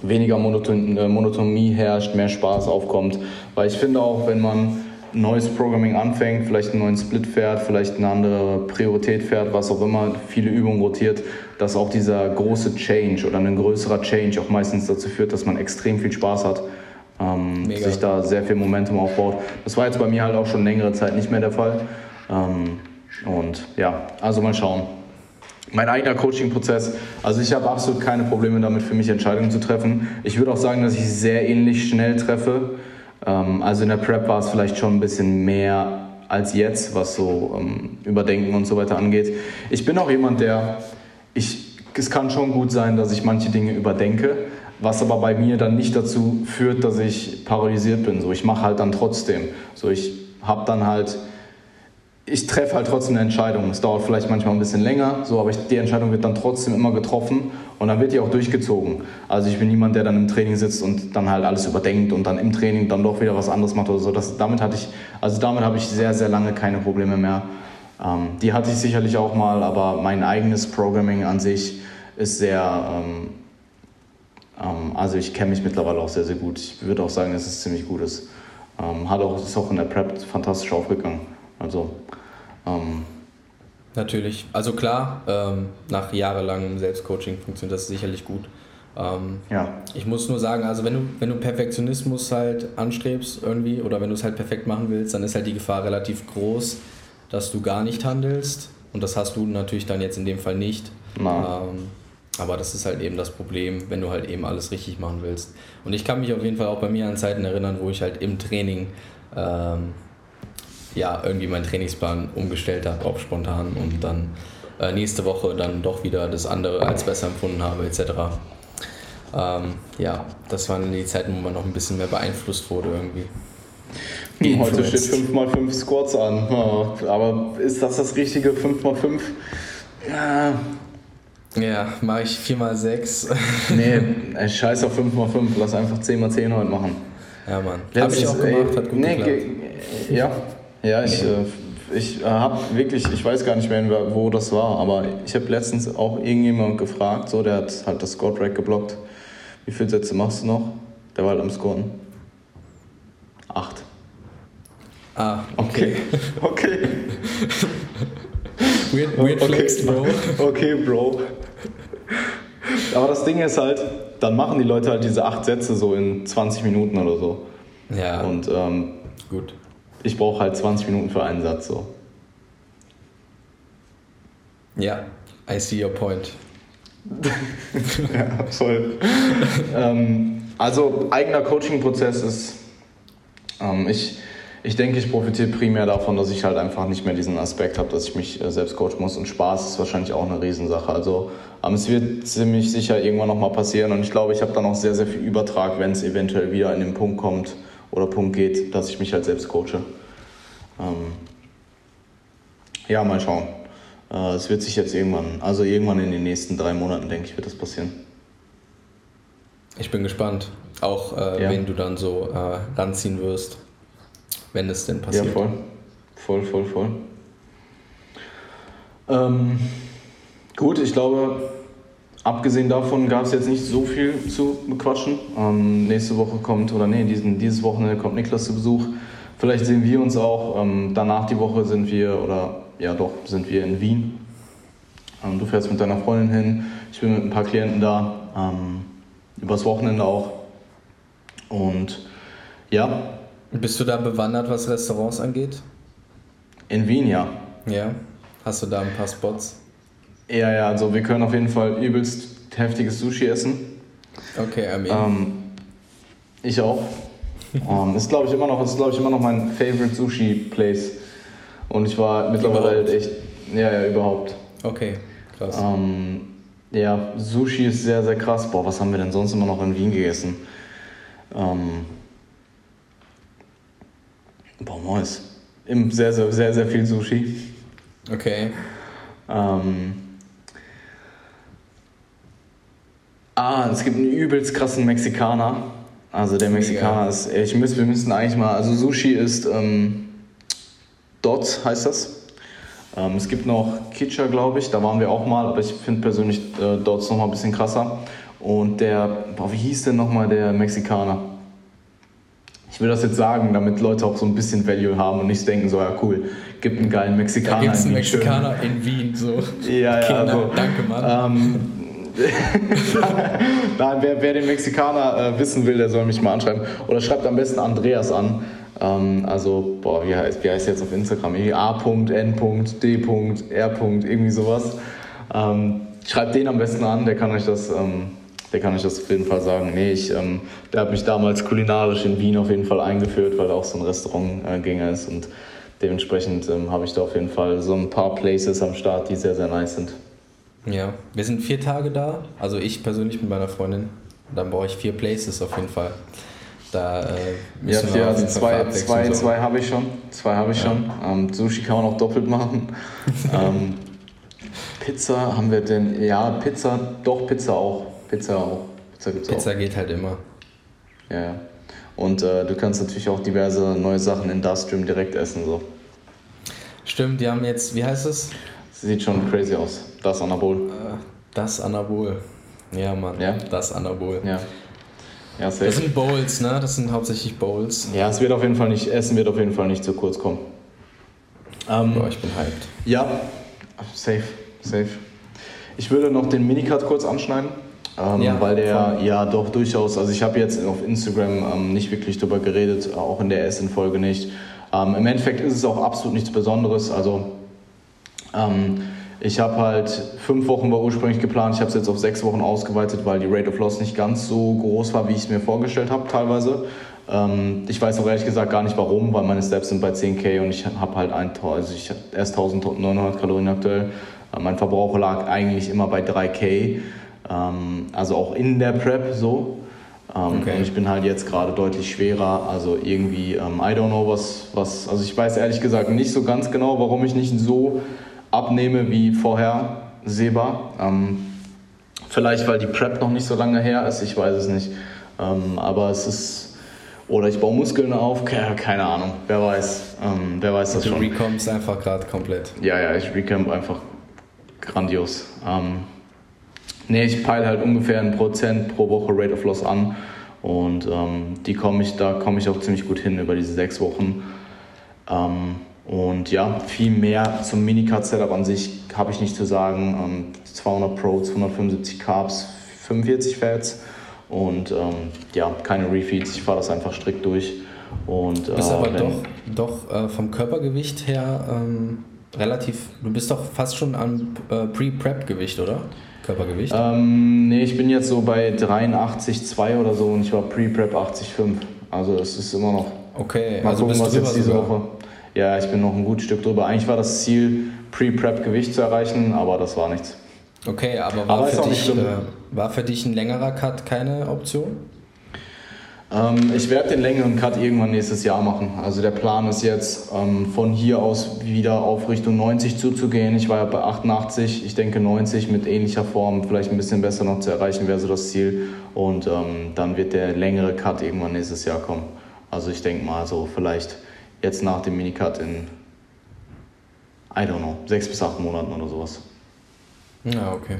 [SPEAKER 2] weniger Monoton, äh, Monotonie herrscht, mehr Spaß aufkommt. Weil ich finde auch, wenn man neues Programming anfängt, vielleicht einen neuen Split fährt, vielleicht eine andere Priorität fährt, was auch immer, viele Übungen rotiert, dass auch dieser große Change oder ein größerer Change auch meistens dazu führt, dass man extrem viel Spaß hat, ähm, sich da sehr viel Momentum aufbaut. Das war jetzt bei mir halt auch schon längere Zeit nicht mehr der Fall. Ähm, und ja, also mal schauen. Mein eigener Coaching-Prozess, also ich habe absolut keine Probleme damit, für mich Entscheidungen zu treffen. Ich würde auch sagen, dass ich sehr ähnlich schnell treffe. Ähm, also in der Prep war es vielleicht schon ein bisschen mehr als jetzt, was so ähm, Überdenken und so weiter angeht. Ich bin auch jemand, der ich, es kann schon gut sein, dass ich manche Dinge überdenke, was aber bei mir dann nicht dazu führt, dass ich paralysiert bin. So, ich mache halt dann trotzdem. So, ich habe dann halt, ich treffe halt trotzdem eine Entscheidung. Es dauert vielleicht manchmal ein bisschen länger, so, aber ich, die Entscheidung wird dann trotzdem immer getroffen und dann wird die auch durchgezogen. Also ich bin niemand, der dann im Training sitzt und dann halt alles überdenkt und dann im Training dann doch wieder was anderes macht oder so. Das, damit hatte ich, also damit habe ich sehr, sehr lange keine Probleme mehr. Ähm, die hatte ich sicherlich auch mal, aber mein eigenes Programming an sich ist sehr, ähm, ähm, also ich kenne mich mittlerweile auch sehr, sehr gut. Ich würde auch sagen, dass es ziemlich gut ist. Ähm, hat auch, ist auch in der Prep fantastisch aufgegangen. Also, ähm,
[SPEAKER 1] Natürlich. Also klar, ähm, nach jahrelangem Selbstcoaching funktioniert das sicherlich gut. Ähm, ja. Ich muss nur sagen, also wenn du, wenn du Perfektionismus halt anstrebst irgendwie oder wenn du es halt perfekt machen willst, dann ist halt die Gefahr relativ groß, dass du gar nicht handelst. Und das hast du natürlich dann jetzt in dem Fall nicht. Ähm, aber das ist halt eben das Problem, wenn du halt eben alles richtig machen willst. Und ich kann mich auf jeden Fall auch bei mir an Zeiten erinnern, wo ich halt im Training ähm, ja irgendwie meinen Trainingsplan umgestellt habe, auch spontan und dann äh, nächste Woche dann doch wieder das andere als besser empfunden habe, etc. Ähm, ja, das waren die Zeiten, wo man noch ein bisschen mehr beeinflusst wurde irgendwie.
[SPEAKER 2] Heute steht 5x5 Squats an. aber ist das das richtige 5x5?
[SPEAKER 1] Ja. Ja, mache ich 4x6.
[SPEAKER 2] nee, scheiß auf 5x5. Lass einfach 10x10 heute machen.
[SPEAKER 1] Ja, Mann. Habe ich auch gemacht, hat gut nee, geklappt.
[SPEAKER 2] Ja, ja ich, äh, ich äh, habe wirklich, ich weiß gar nicht mehr, wo das war, aber ich habe letztens auch irgendjemand gefragt, so, der hat halt das Score-Track geblockt. Wie viele Sätze machst du noch? Der war halt am Scoren. Acht.
[SPEAKER 1] Ah, okay.
[SPEAKER 2] Okay.
[SPEAKER 1] weird, weird okay. flex, Bro.
[SPEAKER 2] Okay, Bro. Aber das Ding ist halt, dann machen die Leute halt diese acht Sätze so in 20 Minuten oder so.
[SPEAKER 1] Ja.
[SPEAKER 2] Und ähm,
[SPEAKER 1] gut.
[SPEAKER 2] Ich brauche halt 20 Minuten für einen Satz so.
[SPEAKER 1] Ja, I see your point.
[SPEAKER 2] ja, voll. ähm, also eigener Coaching-Prozess ist, ähm, ich, ich denke, ich profitiere primär davon, dass ich halt einfach nicht mehr diesen Aspekt habe, dass ich mich äh, selbst coachen muss. Und Spaß ist wahrscheinlich auch eine Riesensache. Also es wird ziemlich sicher irgendwann nochmal passieren. Und ich glaube, ich habe dann auch sehr, sehr viel Übertrag, wenn es eventuell wieder in den Punkt kommt oder Punkt geht, dass ich mich halt selbst coache. Ähm, ja, mal schauen. Äh, es wird sich jetzt irgendwann, also irgendwann in den nächsten drei Monaten, denke ich, wird das passieren.
[SPEAKER 1] Ich bin gespannt, auch äh, ja. wen du dann so äh, ranziehen wirst, wenn es denn passiert.
[SPEAKER 2] Ja, voll. Voll, voll, voll. Ähm, gut, ich glaube, abgesehen davon gab es jetzt nicht so viel zu bequatschen. Ähm, nächste Woche kommt, oder nee, diesen, dieses Wochenende kommt Niklas zu Besuch. Vielleicht sehen wir uns auch. Ähm, danach die Woche sind wir, oder ja doch, sind wir in Wien. Ähm, du fährst mit deiner Freundin hin, ich bin mit ein paar Klienten da, ähm, übers Wochenende auch. Und ja.
[SPEAKER 1] Bist du da bewandert, was Restaurants angeht?
[SPEAKER 2] In Wien, ja.
[SPEAKER 1] Ja. Hast du da ein paar Spots?
[SPEAKER 2] Ja, ja, also wir können auf jeden Fall übelst heftiges Sushi essen.
[SPEAKER 1] Okay, I mean.
[SPEAKER 2] Ähm, ich auch. um, ist glaube ich immer noch, ist glaube ich immer noch mein favorite Sushi Place. Und ich war mittlerweile halt echt, ja, ja, überhaupt.
[SPEAKER 1] Okay, krass.
[SPEAKER 2] Um, ja, Sushi ist sehr, sehr krass. Boah, was haben wir denn sonst immer noch in Wien gegessen? Um, boah, Mois. Sehr, sehr, sehr, sehr viel Sushi.
[SPEAKER 1] Okay.
[SPEAKER 2] Um, ah, es gibt einen übelst krassen Mexikaner. Also der Mexikaner Mega. ist, ich muss, wir müssen eigentlich mal, also Sushi ist ähm, Dots heißt das. Ähm, es gibt noch Kitcha, glaube ich, da waren wir auch mal, aber ich finde persönlich äh, Dots noch mal ein bisschen krasser. Und der, boah, wie hieß denn nochmal der Mexikaner? Ich will das jetzt sagen, damit Leute auch so ein bisschen Value haben und nicht denken, so, ja cool, gibt einen geilen Mexikaner. Da
[SPEAKER 1] gibt es einen Mexikaner schön. in Wien, so.
[SPEAKER 2] Ja, ja, Kinder, also,
[SPEAKER 1] danke, Mann.
[SPEAKER 2] Ähm, Nein, wer, wer, den Mexikaner äh, wissen will, der soll mich mal anschreiben. Oder schreibt am besten Andreas an. Ähm, also, boah, wie heißt, wie heißt jetzt auf Instagram? A.N.D.R. irgendwie sowas. Ähm, schreibt den am besten an, der kann euch das, ähm, der kann euch das auf jeden Fall sagen. Nee, ich, ähm, der hat mich damals kulinarisch in Wien auf jeden Fall eingeführt, weil er auch so ein Restaurantgänger ist und dementsprechend ähm, habe ich da auf jeden Fall so ein paar Places am Start, die sehr, sehr nice sind.
[SPEAKER 1] Ja, wir sind vier Tage da. Also ich persönlich mit meiner Freundin. Dann brauche ich vier Places auf jeden Fall. Da äh,
[SPEAKER 2] müssen ja, wir ja, also zwei, zwei, so. zwei habe ich schon. Zwei habe ich ja. schon. Ähm, Sushi kann man auch doppelt machen. ähm, Pizza haben wir denn? Ja, Pizza, doch Pizza auch. Pizza auch.
[SPEAKER 1] Pizza gibt's Pizza auch. geht halt immer.
[SPEAKER 2] Ja, ja. Und äh, du kannst natürlich auch diverse neue Sachen in Dustream direkt essen. So.
[SPEAKER 1] Stimmt, die haben jetzt, wie heißt es?
[SPEAKER 2] Sieht schon crazy aus. Das Anabol. Äh,
[SPEAKER 1] das Anabol. Ja, Mann.
[SPEAKER 2] Ja?
[SPEAKER 1] Das Anabol.
[SPEAKER 2] Ja. Ja,
[SPEAKER 1] das sind Bowls, ne? Das sind hauptsächlich Bowls.
[SPEAKER 2] Ja, es wird auf jeden Fall nicht, Essen wird auf jeden Fall nicht zu kurz kommen.
[SPEAKER 1] Ähm, Boah, ich bin hyped.
[SPEAKER 2] Ja, safe, safe. Ich würde noch den Minicut kurz anschneiden, ähm, ja, weil der voll. ja doch durchaus, also ich habe jetzt auf Instagram ähm, nicht wirklich drüber geredet, auch in der Essen-Folge nicht. Ähm, Im Endeffekt ist es auch absolut nichts Besonderes, also ähm, ich habe halt fünf Wochen war ursprünglich geplant, ich habe es jetzt auf sechs Wochen ausgeweitet, weil die Rate of Loss nicht ganz so groß war, wie ich es mir vorgestellt habe teilweise. Ähm, ich weiß auch ehrlich gesagt gar nicht warum, weil meine Steps sind bei 10k und ich habe halt ein, also ich erst 1900 Kalorien aktuell. Äh, mein Verbrauch lag eigentlich immer bei 3k, ähm, also auch in der Prep so. Ähm, okay. Und ich bin halt jetzt gerade deutlich schwerer, also irgendwie, ähm, I don't know was, was, also ich weiß ehrlich gesagt nicht so ganz genau, warum ich nicht so abnehme wie vorher sehbar. Ähm, vielleicht, weil die Prep noch nicht so lange her ist, ich weiß es nicht. Ähm, aber es ist Oder ich baue Muskeln auf, keine Ahnung, wer weiß. Ähm, wer weiß das
[SPEAKER 1] du
[SPEAKER 2] schon.
[SPEAKER 1] Du recompst einfach gerade komplett.
[SPEAKER 2] Ja, ja, ich recamp einfach grandios. Ähm, nee, ich peile halt ungefähr ein Prozent pro Woche Rate of Loss an. Und ähm, die komme ich, da komme ich auch ziemlich gut hin über diese sechs Wochen. Ähm, und ja, viel mehr zum Minicut-Setup an sich habe ich nicht zu sagen. 200 ähm, Pro, 275 Carbs, 45 Fats und ähm, ja, keine Refeeds. Ich fahre das einfach strikt durch. Und,
[SPEAKER 1] du bist äh, aber doch, doch äh, vom Körpergewicht her ähm, relativ, du bist doch fast schon am äh, Pre-Prep-Gewicht, oder? Körpergewicht?
[SPEAKER 2] Ähm, nee, ich bin jetzt so bei 83,2 oder so und ich war Pre-Prep 80,5. Also es ist immer noch.
[SPEAKER 1] Okay,
[SPEAKER 2] mal also gucken, was jetzt diese sogar. Woche. Ja, ich bin noch ein gutes Stück drüber. Eigentlich war das Ziel, Pre-Prep-Gewicht zu erreichen, aber das war nichts.
[SPEAKER 1] Okay, aber war, aber für, dich, äh, war für dich ein längerer Cut keine Option?
[SPEAKER 2] Ähm, ich werde den längeren Cut irgendwann nächstes Jahr machen. Also der Plan ist jetzt, ähm, von hier aus wieder auf Richtung 90 zuzugehen. Ich war ja bei 88, ich denke 90 mit ähnlicher Form, vielleicht ein bisschen besser noch zu erreichen, wäre so das Ziel. Und ähm, dann wird der längere Cut irgendwann nächstes Jahr kommen. Also ich denke mal so vielleicht jetzt nach dem Minicut in, I don't know, sechs bis acht Monaten oder sowas.
[SPEAKER 1] Ja, okay.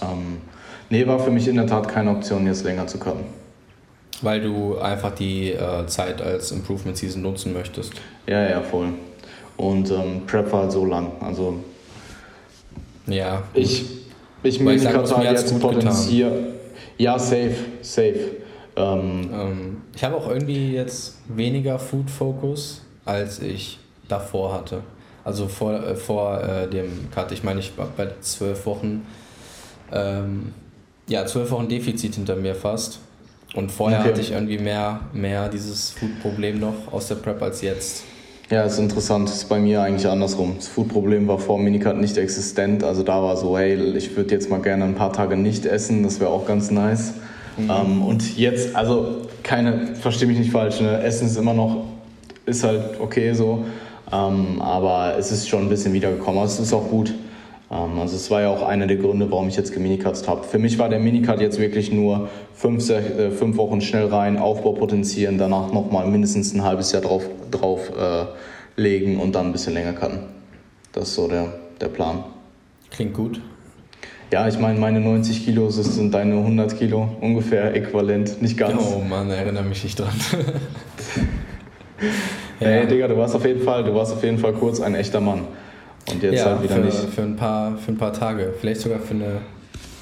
[SPEAKER 2] Ähm, nee, war für mich in der Tat keine Option, jetzt länger zu cutten.
[SPEAKER 1] Weil du einfach die äh, Zeit als Improvement Season nutzen möchtest.
[SPEAKER 2] Ja, ja, voll. Und ähm, Prep war halt so lang. Also
[SPEAKER 1] ja.
[SPEAKER 2] Ich, ich mir gerade halt jetzt potenzieren. Ja, safe, safe.
[SPEAKER 1] Ähm, ähm, ich habe auch irgendwie jetzt weniger Food Focus, als ich davor hatte. Also vor, äh, vor äh, dem Cut. Ich meine, ich war bei zwölf Wochen, ähm, ja, zwölf Wochen Defizit hinter mir fast. Und vorher okay. hatte ich irgendwie mehr, mehr dieses Food-Problem noch aus der Prep als jetzt.
[SPEAKER 2] Ja, ist interessant. Ist bei mir eigentlich andersrum. Das Food-Problem war vor Minicut nicht existent. Also da war so, hey, ich würde jetzt mal gerne ein paar Tage nicht essen. Das wäre auch ganz nice. Mhm. Ähm, und jetzt, also keine, verstehe mich nicht falsch, ne? Essen ist immer noch, ist halt okay so. Ähm, aber es ist schon ein bisschen wiedergekommen. Aber es ist auch gut. Ähm, also es war ja auch einer der Gründe, warum ich jetzt geminicut habe. Für mich war der Minicut jetzt wirklich nur fünf, äh, fünf Wochen schnell rein, Aufbau potenzieren, danach nochmal mindestens ein halbes Jahr drauf, drauf äh, legen und dann ein bisschen länger cutten. Das ist so der, der Plan.
[SPEAKER 1] Klingt gut.
[SPEAKER 2] Ja, ich meine, meine 90 Kilo das sind deine 100 Kilo ungefähr äquivalent, nicht ganz.
[SPEAKER 1] Oh Mann, erinnere mich nicht dran.
[SPEAKER 2] ja. Hey Digga, du warst auf jeden Fall, du warst auf jeden Fall kurz ein echter Mann. Und jetzt ja, halt wieder
[SPEAKER 1] für,
[SPEAKER 2] nicht.
[SPEAKER 1] Für ein, paar, für ein paar Tage. Vielleicht sogar für eine.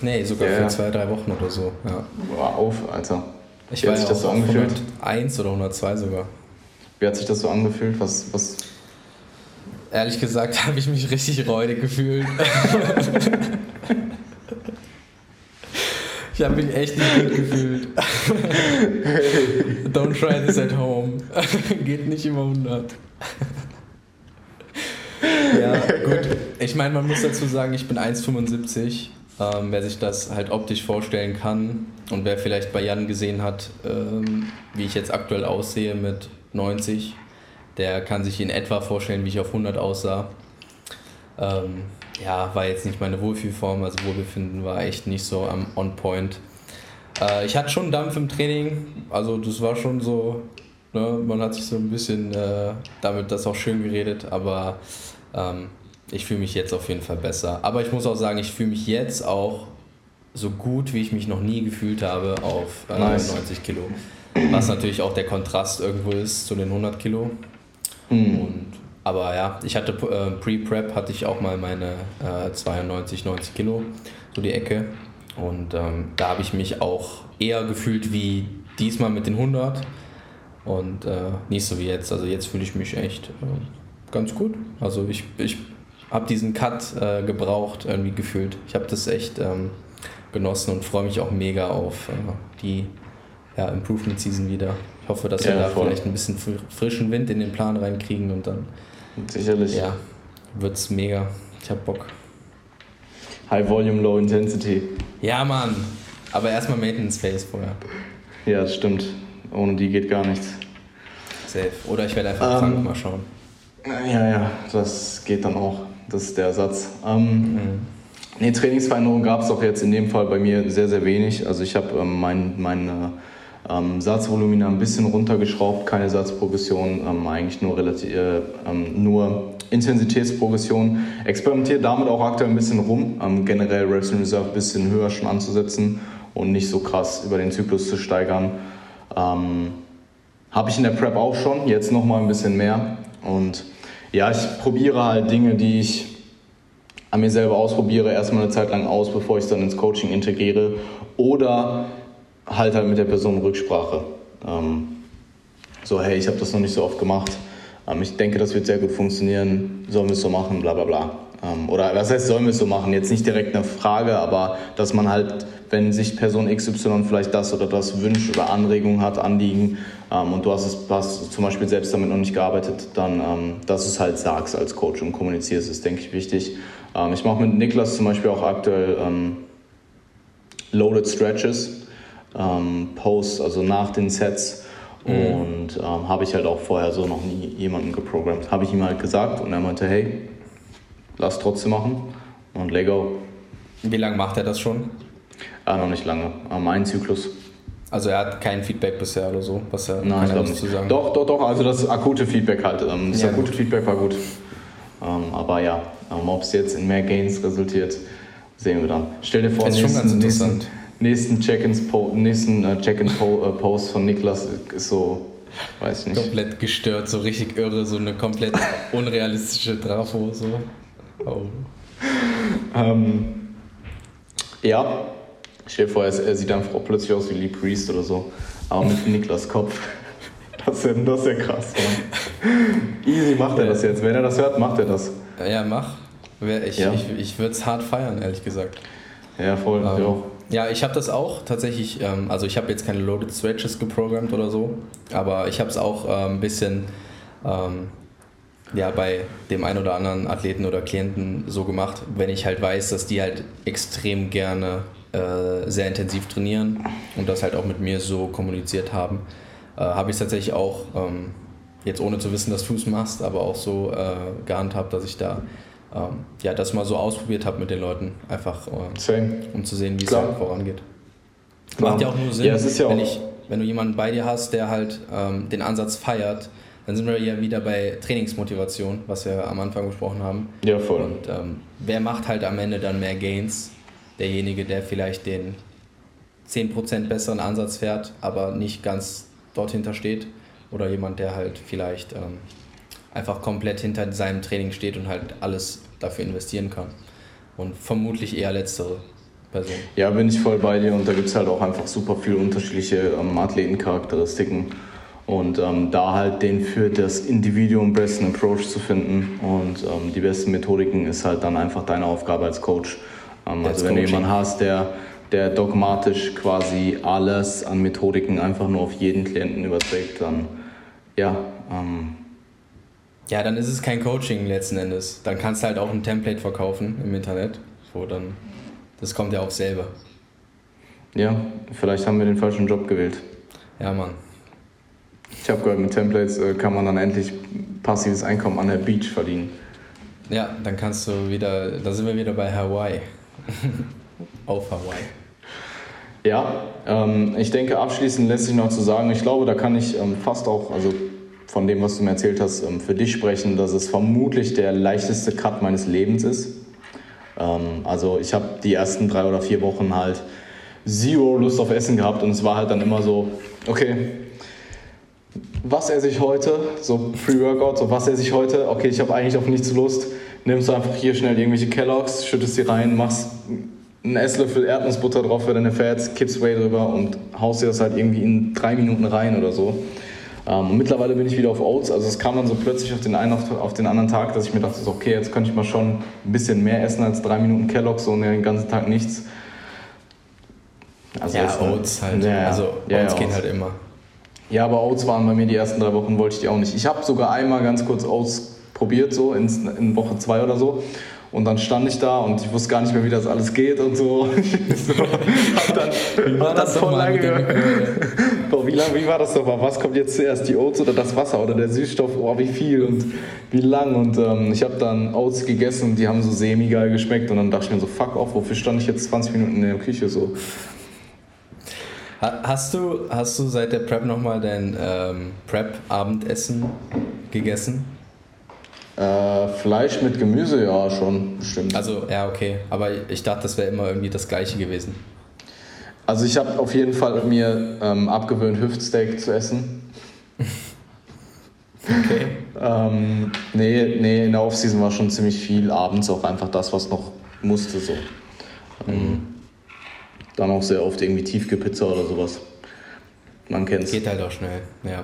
[SPEAKER 1] Nee, sogar ja. für zwei, drei Wochen oder so. Ja.
[SPEAKER 2] Boah, auf, Alter.
[SPEAKER 1] Ich Wie hat sich das so angefühlt? 101 oder 102 sogar.
[SPEAKER 2] Wie hat sich das so angefühlt? Was, was?
[SPEAKER 1] Ehrlich gesagt habe ich mich richtig räudig gefühlt. ich habe mich echt nicht gut gefühlt. Don't try this at home. Geht nicht immer 100 ja, gut. Ich meine, man muss dazu sagen, ich bin 1,75. Ähm, wer sich das halt optisch vorstellen kann und wer vielleicht bei Jan gesehen hat, ähm, wie ich jetzt aktuell aussehe mit 90, der kann sich in etwa vorstellen, wie ich auf 100 aussah. Ähm, ja, war jetzt nicht meine Wohlfühlform, also Wohlbefinden war echt nicht so am On Point. Äh, ich hatte schon Dampf im Training, also das war schon so, ne, man hat sich so ein bisschen äh, damit das auch schön geredet, aber ähm, ich fühle mich jetzt auf jeden Fall besser. Aber ich muss auch sagen, ich fühle mich jetzt auch so gut, wie ich mich noch nie gefühlt habe auf äh, nice. 90 Kilo. Was natürlich auch der Kontrast irgendwo ist zu den 100 Kilo. Mhm. Und, aber ja, ich hatte äh, Pre-Prep, hatte ich auch mal meine äh, 92, 90 Kilo, so die Ecke. Und ähm, da habe ich mich auch eher gefühlt wie diesmal mit den 100 und äh, nicht so wie jetzt. Also jetzt fühle ich mich echt äh, ganz gut. Also ich, ich habe diesen Cut äh, gebraucht, irgendwie gefühlt. Ich habe das echt ähm, genossen und freue mich auch mega auf äh, die ja, Improvement Season wieder. Ich hoffe, dass ja, wir da voll. vielleicht ein bisschen frischen Wind in den Plan reinkriegen und dann
[SPEAKER 2] Sicherlich.
[SPEAKER 1] Ja, wird's mega. Ich hab Bock.
[SPEAKER 2] High Volume, Low Intensity.
[SPEAKER 1] Ja, Mann. Aber erstmal Maintenance Phase vorher.
[SPEAKER 2] Ja, das stimmt. Ohne die geht gar nichts.
[SPEAKER 1] Safe. Oder ich werde einfach um, krank, mal schauen.
[SPEAKER 2] Ja, ja, das geht dann auch. Das ist der Satz. Ähm, mhm. Nee, Trainingsveränderungen gab es auch jetzt in dem Fall bei mir sehr, sehr wenig. Also ich habe ähm, mein, meine Ähm, Satzvolumina ein bisschen runtergeschraubt, keine Satzprogression, ähm, eigentlich nur, relativ, äh, ähm, nur Intensitätsprogression. Experimentiere damit auch aktuell ein bisschen rum, ähm, generell Reps in Reserve ein bisschen höher schon anzusetzen und nicht so krass über den Zyklus zu steigern. Ähm, Habe ich in der Prep auch schon, jetzt nochmal ein bisschen mehr. Und ja, ich probiere halt Dinge, die ich an mir selber ausprobiere, erstmal eine Zeit lang aus, bevor ich es dann ins Coaching integriere. Oder halt halt mit der Person Rücksprache. Ähm, so, hey, ich habe das noch nicht so oft gemacht. Ähm, ich denke, das wird sehr gut funktionieren. Sollen wir es so machen? Bla bla bla. Ähm, oder was heißt, sollen wir es so machen? Jetzt nicht direkt eine Frage, aber dass man halt, wenn sich Person XY vielleicht das oder das wünscht oder Anregungen hat, Anliegen ähm, und du hast, es, hast zum Beispiel selbst damit noch nicht gearbeitet, dann, ähm, dass du es halt sagst als Coach und kommunizierst, ist, denke ich, wichtig. Ähm, ich mache mit Niklas zum Beispiel auch aktuell ähm, Loaded Stretches ähm, Posts, also nach den Sets. Mhm. Und habe ich halt auch vorher so noch nie jemanden geprogrammt. Habe ich ihm halt gesagt und er meinte, hey, lass trotzdem machen und Lego.
[SPEAKER 1] Wie lange macht er das schon?
[SPEAKER 2] Ah, noch nicht lange. Ähm, ein Zyklus.
[SPEAKER 1] Also er hat kein Feedback bisher oder so, was er
[SPEAKER 2] Nein, ich glaube nicht. Zu sagen. Doch, doch, doch. Also das akute Feedback halt. Ähm, das ja, akute gut. Feedback war gut. Ähm, aber ja, ähm, ob es jetzt in mehr Gains resultiert, sehen wir dann. Stell dir vor,
[SPEAKER 1] das ist nächsten, schon ganz interessant. Nächsten,
[SPEAKER 2] nächsten Check-in-Post nächsten, äh, Check Post von Niklas ist so, weiß nicht.
[SPEAKER 1] Komplett gestört, so richtig irre, so eine komplett unrealistische Trafo. So. Oh.
[SPEAKER 2] Ähm, ja, ich stell dir vor, er, sieht einfach plötzlich aus wie Lee Priest oder so, aber mit Niklas Kopf. Das ist, ja, das ist ja krass, Mann. Easy macht er das jetzt. Wenn er das hört, macht er das.
[SPEAKER 1] Ja, mach. Ich, ja. ich, ich würde es hart feiern, ehrlich gesagt.
[SPEAKER 2] Ja, voll. Ähm, ja.
[SPEAKER 1] Ja, ich habe das auch tatsächlich, ähm, also ich habe jetzt keine Loaded Stretches geprogrammt oder so, aber ich habe es auch äh, ein bisschen ähm, ja, bei dem einen oder anderen Athleten oder Klienten so gemacht, wenn ich halt weiß, dass die halt extrem gerne äh, sehr intensiv trainieren und das halt auch mit mir so kommuniziert haben, äh, habe ich es tatsächlich auch, ähm, jetzt ohne zu wissen, dass du es machst, aber auch so äh, gehandhabt, dass ich da ähm, ja, das mal so ausprobiert habe mit den Leuten, einfach äh, um zu sehen, wie es halt vorangeht. Klar. Macht ja auch nur Sinn,
[SPEAKER 2] ja, ja
[SPEAKER 1] wenn, ich, wenn du jemanden bei dir hast, der halt ähm, den Ansatz feiert, dann sind wir ja wieder bei Trainingsmotivation, was wir am Anfang besprochen haben.
[SPEAKER 2] Ja, voll.
[SPEAKER 1] Und ähm, wer macht halt am Ende dann mehr Gains? Derjenige, der vielleicht den 10% besseren Ansatz fährt, aber nicht ganz dort hinter steht. Oder jemand, der halt vielleicht ähm, einfach komplett hinter seinem Training steht und halt alles dafür investieren kann. Und vermutlich eher letztere Person.
[SPEAKER 2] Ja, bin ich voll bei dir und da gibt es halt auch einfach super viele unterschiedliche ähm, Athletencharakteristiken. Und ähm, da halt den für das Individuum besten Approach zu finden und ähm, die besten Methodiken ist halt dann einfach deine Aufgabe als Coach. Ähm, also wenn du jemanden hast, der, der dogmatisch quasi alles an Methodiken einfach nur auf jeden Klienten überträgt, dann ja, ähm,
[SPEAKER 1] ja, dann ist es kein Coaching letzten Endes. Dann kannst du halt auch ein Template verkaufen im Internet, wo dann, das kommt ja auch selber.
[SPEAKER 2] Ja, vielleicht haben wir den falschen Job gewählt.
[SPEAKER 1] Ja, Mann.
[SPEAKER 2] Ich habe gehört, mit Templates äh, kann man dann endlich passives Einkommen an der Beach verdienen.
[SPEAKER 1] Ja, dann kannst du wieder, da sind wir wieder bei Hawaii. Auf Hawaii.
[SPEAKER 2] Ja, ähm, ich denke, abschließend lässt sich noch zu sagen, ich glaube, da kann ich ähm, fast auch, also von dem, was du mir erzählt hast, ähm, für dich sprechen, dass es vermutlich der leichteste Cut meines Lebens ist. Ähm, also ich habe die ersten drei oder vier Wochen halt zero Lust auf Essen gehabt und es war halt dann immer so, okay, was esse ich heute? So Pre-Workout, so was esse ich heute? Okay, ich habe eigentlich auf nichts Lust. Nimmst du einfach hier schnell irgendwelche Kelloggs, schüttest sie rein, machst einen Esslöffel Erdnussbutter drauf für deine Fats, kippst Whey drüber und haust dir das halt irgendwie in drei Minuten rein oder so. Ähm, mittlerweile bin ich wieder auf Oats, also es kam dann so plötzlich auf den einen auf, auf den anderen Tag, dass ich mir dachte, so, okay, jetzt könnte ich mal schon ein bisschen mehr essen als drei Minuten Kellogg, so den ganzen Tag nichts.
[SPEAKER 1] Also ja, Oats halt. Ja, also Oats ja, gehen halt immer.
[SPEAKER 2] Ja, aber Oats waren bei mir die ersten drei Wochen, wollte ich die auch nicht. Ich habe sogar einmal ganz kurz Oats probiert, so in, in Woche zwei oder so. Und dann stand ich da und ich wusste gar nicht mehr, wie das alles geht und so. so hab dann, war das voll lange. Boah, wie, lang, wie war das nochmal? Was kommt jetzt zuerst, die Oats oder das Wasser oder der Süßstoff? Oh, wie viel und wie lang? Und ähm, ich habe dann Oats gegessen und die haben so semi-geil geschmeckt. Und dann dachte ich mir so, fuck off, wofür stand ich jetzt 20 Minuten in der Küche so?
[SPEAKER 1] Hast du, hast du seit der Prep nochmal dein ähm, Prep-Abendessen gegessen?
[SPEAKER 2] Äh, Fleisch mit Gemüse, ja, schon, bestimmt.
[SPEAKER 1] Also, ja, okay. Aber ich dachte, das wäre immer irgendwie das Gleiche gewesen.
[SPEAKER 2] Also, ich habe auf jeden Fall mir ähm, abgewöhnt, Hüftsteak zu essen. okay. ähm, nee, nee, in der Offseason war schon ziemlich viel. Abends auch einfach das, was noch musste, so. Ähm, mhm. Dann auch sehr oft irgendwie Tiefkühlpizza oder sowas. Man kennt's.
[SPEAKER 1] Geht halt auch schnell, ja.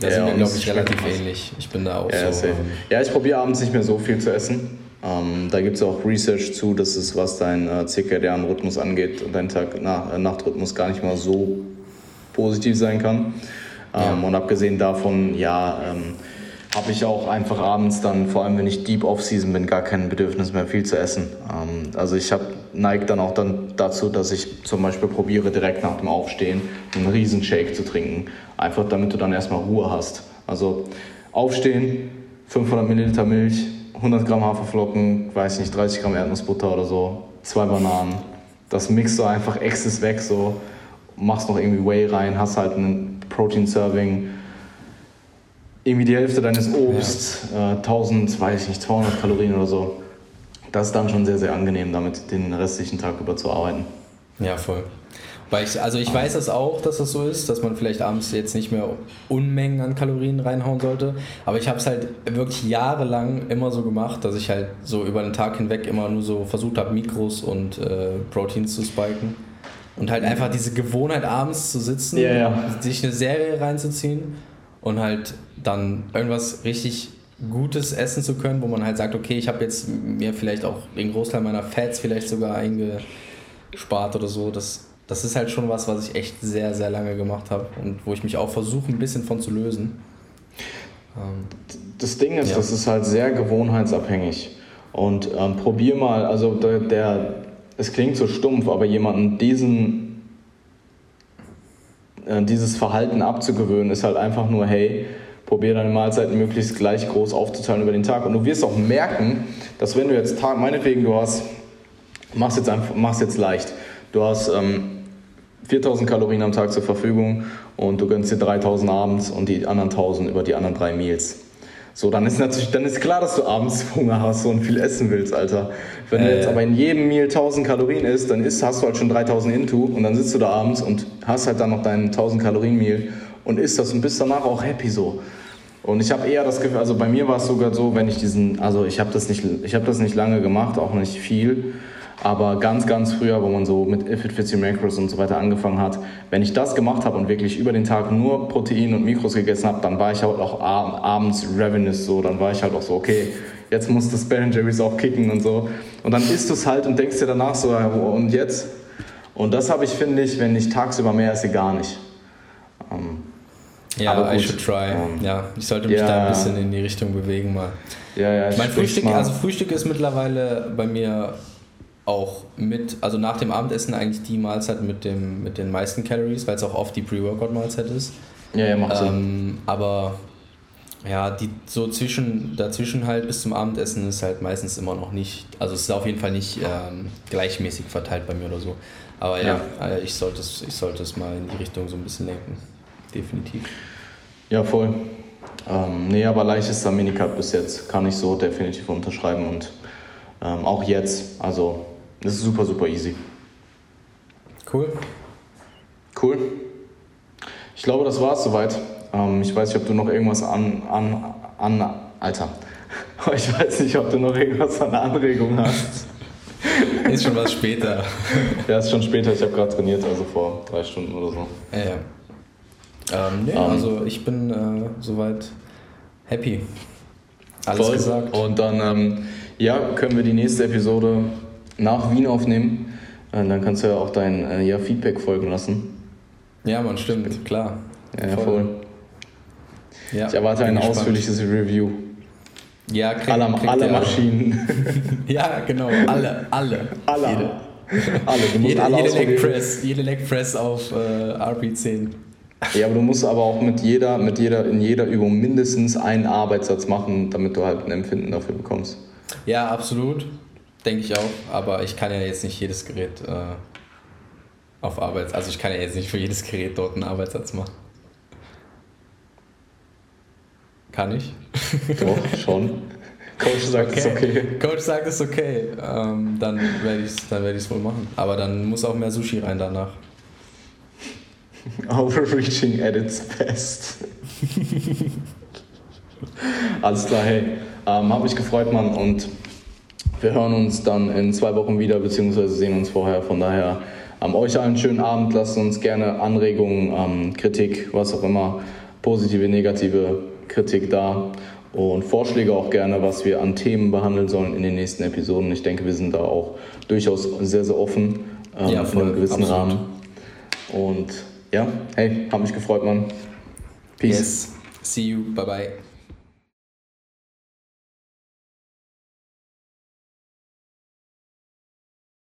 [SPEAKER 1] Da ja, sind wir, glaube ich, relativ ähnlich. Ich bin da auch
[SPEAKER 2] ja,
[SPEAKER 1] so.
[SPEAKER 2] Ähm, ja, ich probiere abends nicht mehr so viel zu essen. Ähm, da gibt es auch Research zu, dass es, was dein äh, zirkadianen Rhythmus angeht, dein Tag-Nacht-Rhythmus gar nicht mal so positiv sein kann. Ähm, ja. Und abgesehen davon, ja, ähm, habe ich auch einfach abends dann, vor allem wenn ich deep off-season bin, gar kein Bedürfnis mehr viel zu essen. Ähm, also ich neige dann auch dann dazu, dass ich zum Beispiel probiere, direkt nach dem Aufstehen einen Riesenshake zu trinken. Einfach damit du dann erstmal Ruhe hast. Also aufstehen, 500 Milliliter Milch, 100 Gramm Haferflocken, weiß nicht, 30 Gramm Erdnussbutter oder so, zwei Bananen. Das mixt du einfach exes weg, so machst noch irgendwie Whey rein, hast halt ein Protein-Serving, irgendwie die Hälfte deines Obst, ja. äh, 1000, weiß ich nicht, 200 Kalorien oder so. Das ist dann schon sehr, sehr angenehm, damit den restlichen Tag über zu arbeiten.
[SPEAKER 1] Ja, voll. Weil ich, also ich weiß das auch, dass das so ist, dass man vielleicht abends jetzt nicht mehr Unmengen an Kalorien reinhauen sollte. Aber ich habe es halt wirklich jahrelang immer so gemacht, dass ich halt so über den Tag hinweg immer nur so versucht habe, Mikros und äh, Proteins zu spiken. Und halt einfach diese Gewohnheit abends zu sitzen, ja, ja. sich eine Serie reinzuziehen und halt dann irgendwas richtig Gutes essen zu können, wo man halt sagt, okay, ich habe jetzt mir vielleicht auch den Großteil meiner Fats vielleicht sogar eingespart oder so. Das, das ist halt schon was, was ich echt sehr, sehr lange gemacht habe und wo ich mich auch versuche, ein bisschen von zu lösen.
[SPEAKER 2] Ähm, das Ding ist, ja. das ist halt sehr gewohnheitsabhängig. Und ähm, probier mal, also der, der, es klingt so stumpf, aber jemanden diesen äh, dieses Verhalten abzugewöhnen, ist halt einfach nur, hey, probier deine Mahlzeiten möglichst gleich groß aufzuteilen über den Tag. Und du wirst auch merken, dass wenn du jetzt, Tag, meinetwegen, du hast, machst jetzt, einfach, machst jetzt leicht, du hast ähm, 4000 Kalorien am Tag zur Verfügung und du gönnst dir 3000 abends und die anderen 1000 über die anderen drei Meals. So, dann ist natürlich, dann ist klar, dass du abends Hunger hast und viel essen willst, Alter. Wenn äh. du jetzt aber in jedem Meal 1000 Kalorien isst, dann isst, hast du halt schon 3000 Into und dann sitzt du da abends und hast halt dann noch deinen 1000 Kalorien Meal und isst das und bist danach auch happy so. Und ich habe eher das Gefühl, also bei mir war es sogar so, wenn ich diesen, also ich habe das nicht, ich habe das nicht lange gemacht, auch nicht viel. Aber ganz, ganz früher, wo man so mit If It Fits Your Macros und so weiter angefangen hat, wenn ich das gemacht habe und wirklich über den Tag nur Protein und Mikros gegessen habe, dann war ich halt auch abends ravenous so, dann war ich halt auch so, okay, jetzt muss das Ben Jerry's auch kicken und so. Und dann isst du es halt und denkst dir danach so, und jetzt? Und das habe ich, finde ich, wenn ich tagsüber mehr esse, gar nicht.
[SPEAKER 1] Ähm, ja, I should try. Um, ähm, ja, ich sollte mich ja, da ein bisschen in die Richtung bewegen mal. Ja, ja, mein Frühstück, also Frühstück ist mittlerweile bei mir auch mit, also nach dem Abendessen eigentlich die Mahlzeit mit, dem, mit den meisten Calories, weil es auch oft die Pre-Workout-Mahlzeit ist. Ja, ja, macht Sinn. Ähm, aber ja, die so zwischen, dazwischen halt bis zum Abendessen ist halt meistens immer noch nicht, also es ist auf jeden Fall nicht ähm, gleichmäßig verteilt bei mir oder so. Aber ja, ja äh, ich, sollte es, ich sollte es mal in die Richtung so ein bisschen lenken. Definitiv.
[SPEAKER 2] Ja, voll. Ähm, nee, aber leichtester Minicut bis jetzt kann ich so definitiv unterschreiben und ähm, auch jetzt. Also das ist super, super easy.
[SPEAKER 1] Cool.
[SPEAKER 2] Cool. Ich glaube, das war es soweit. Ähm, ich weiß nicht, ob du noch irgendwas an, an, an. Alter. Ich weiß nicht, ob du noch irgendwas an Anregung hast.
[SPEAKER 1] Ist schon was später.
[SPEAKER 2] ja, ist schon später. Ich habe gerade trainiert, also vor drei Stunden oder so.
[SPEAKER 1] Ja, ja. Ähm, nee, ähm. also ich bin äh, soweit happy.
[SPEAKER 2] Alles voll. gesagt. Und dann ähm, ja, können wir die nächste Episode nach Wien aufnehmen. Und dann kannst du ja auch dein äh, ja, Feedback folgen lassen.
[SPEAKER 1] Ja, man, stimmt, klar.
[SPEAKER 2] Ja, voll. voll. Ja, ich erwarte ein gespannt. ausführliches Review.
[SPEAKER 1] Ja, krieg,
[SPEAKER 2] aller, alle Maschinen.
[SPEAKER 1] ja, genau, alle, alle.
[SPEAKER 2] Alle. Jede. alle. Du musst
[SPEAKER 1] jede,
[SPEAKER 2] alle
[SPEAKER 1] jede Leg Press, jede Leg Press auf äh, RP10.
[SPEAKER 2] Ja, aber du musst aber auch mit jeder, mit jeder, in jeder Übung mindestens einen Arbeitssatz machen, damit du halt ein Empfinden dafür bekommst.
[SPEAKER 1] Ja, absolut. Denke ich auch. Aber ich kann ja jetzt nicht jedes Gerät äh, auf Arbeits. Also ich kann ja jetzt nicht für jedes Gerät dort einen Arbeitssatz machen. Kann ich?
[SPEAKER 2] Doch, schon. Coach sagt okay. es okay.
[SPEAKER 1] Coach sagt es okay. Ähm, dann werde ich es werd wohl machen. Aber dann muss auch mehr Sushi rein danach.
[SPEAKER 2] Overreaching at its best. Alles klar, hey. Ähm, hab mich gefreut, Mann. Und wir hören uns dann in zwei Wochen wieder, beziehungsweise sehen uns vorher. Von daher ähm, euch einen schönen Abend. Lasst uns gerne Anregungen, ähm, Kritik, was auch immer, positive, negative Kritik da und Vorschläge auch gerne, was wir an Themen behandeln sollen in den nächsten Episoden. Ich denke, wir sind da auch durchaus sehr, sehr offen ähm, ja, voll, in einem gewissen absolut. Rahmen. Und ja, hey, hat mich gefreut, Mann.
[SPEAKER 1] Peace. Yes. See you. Bye bye.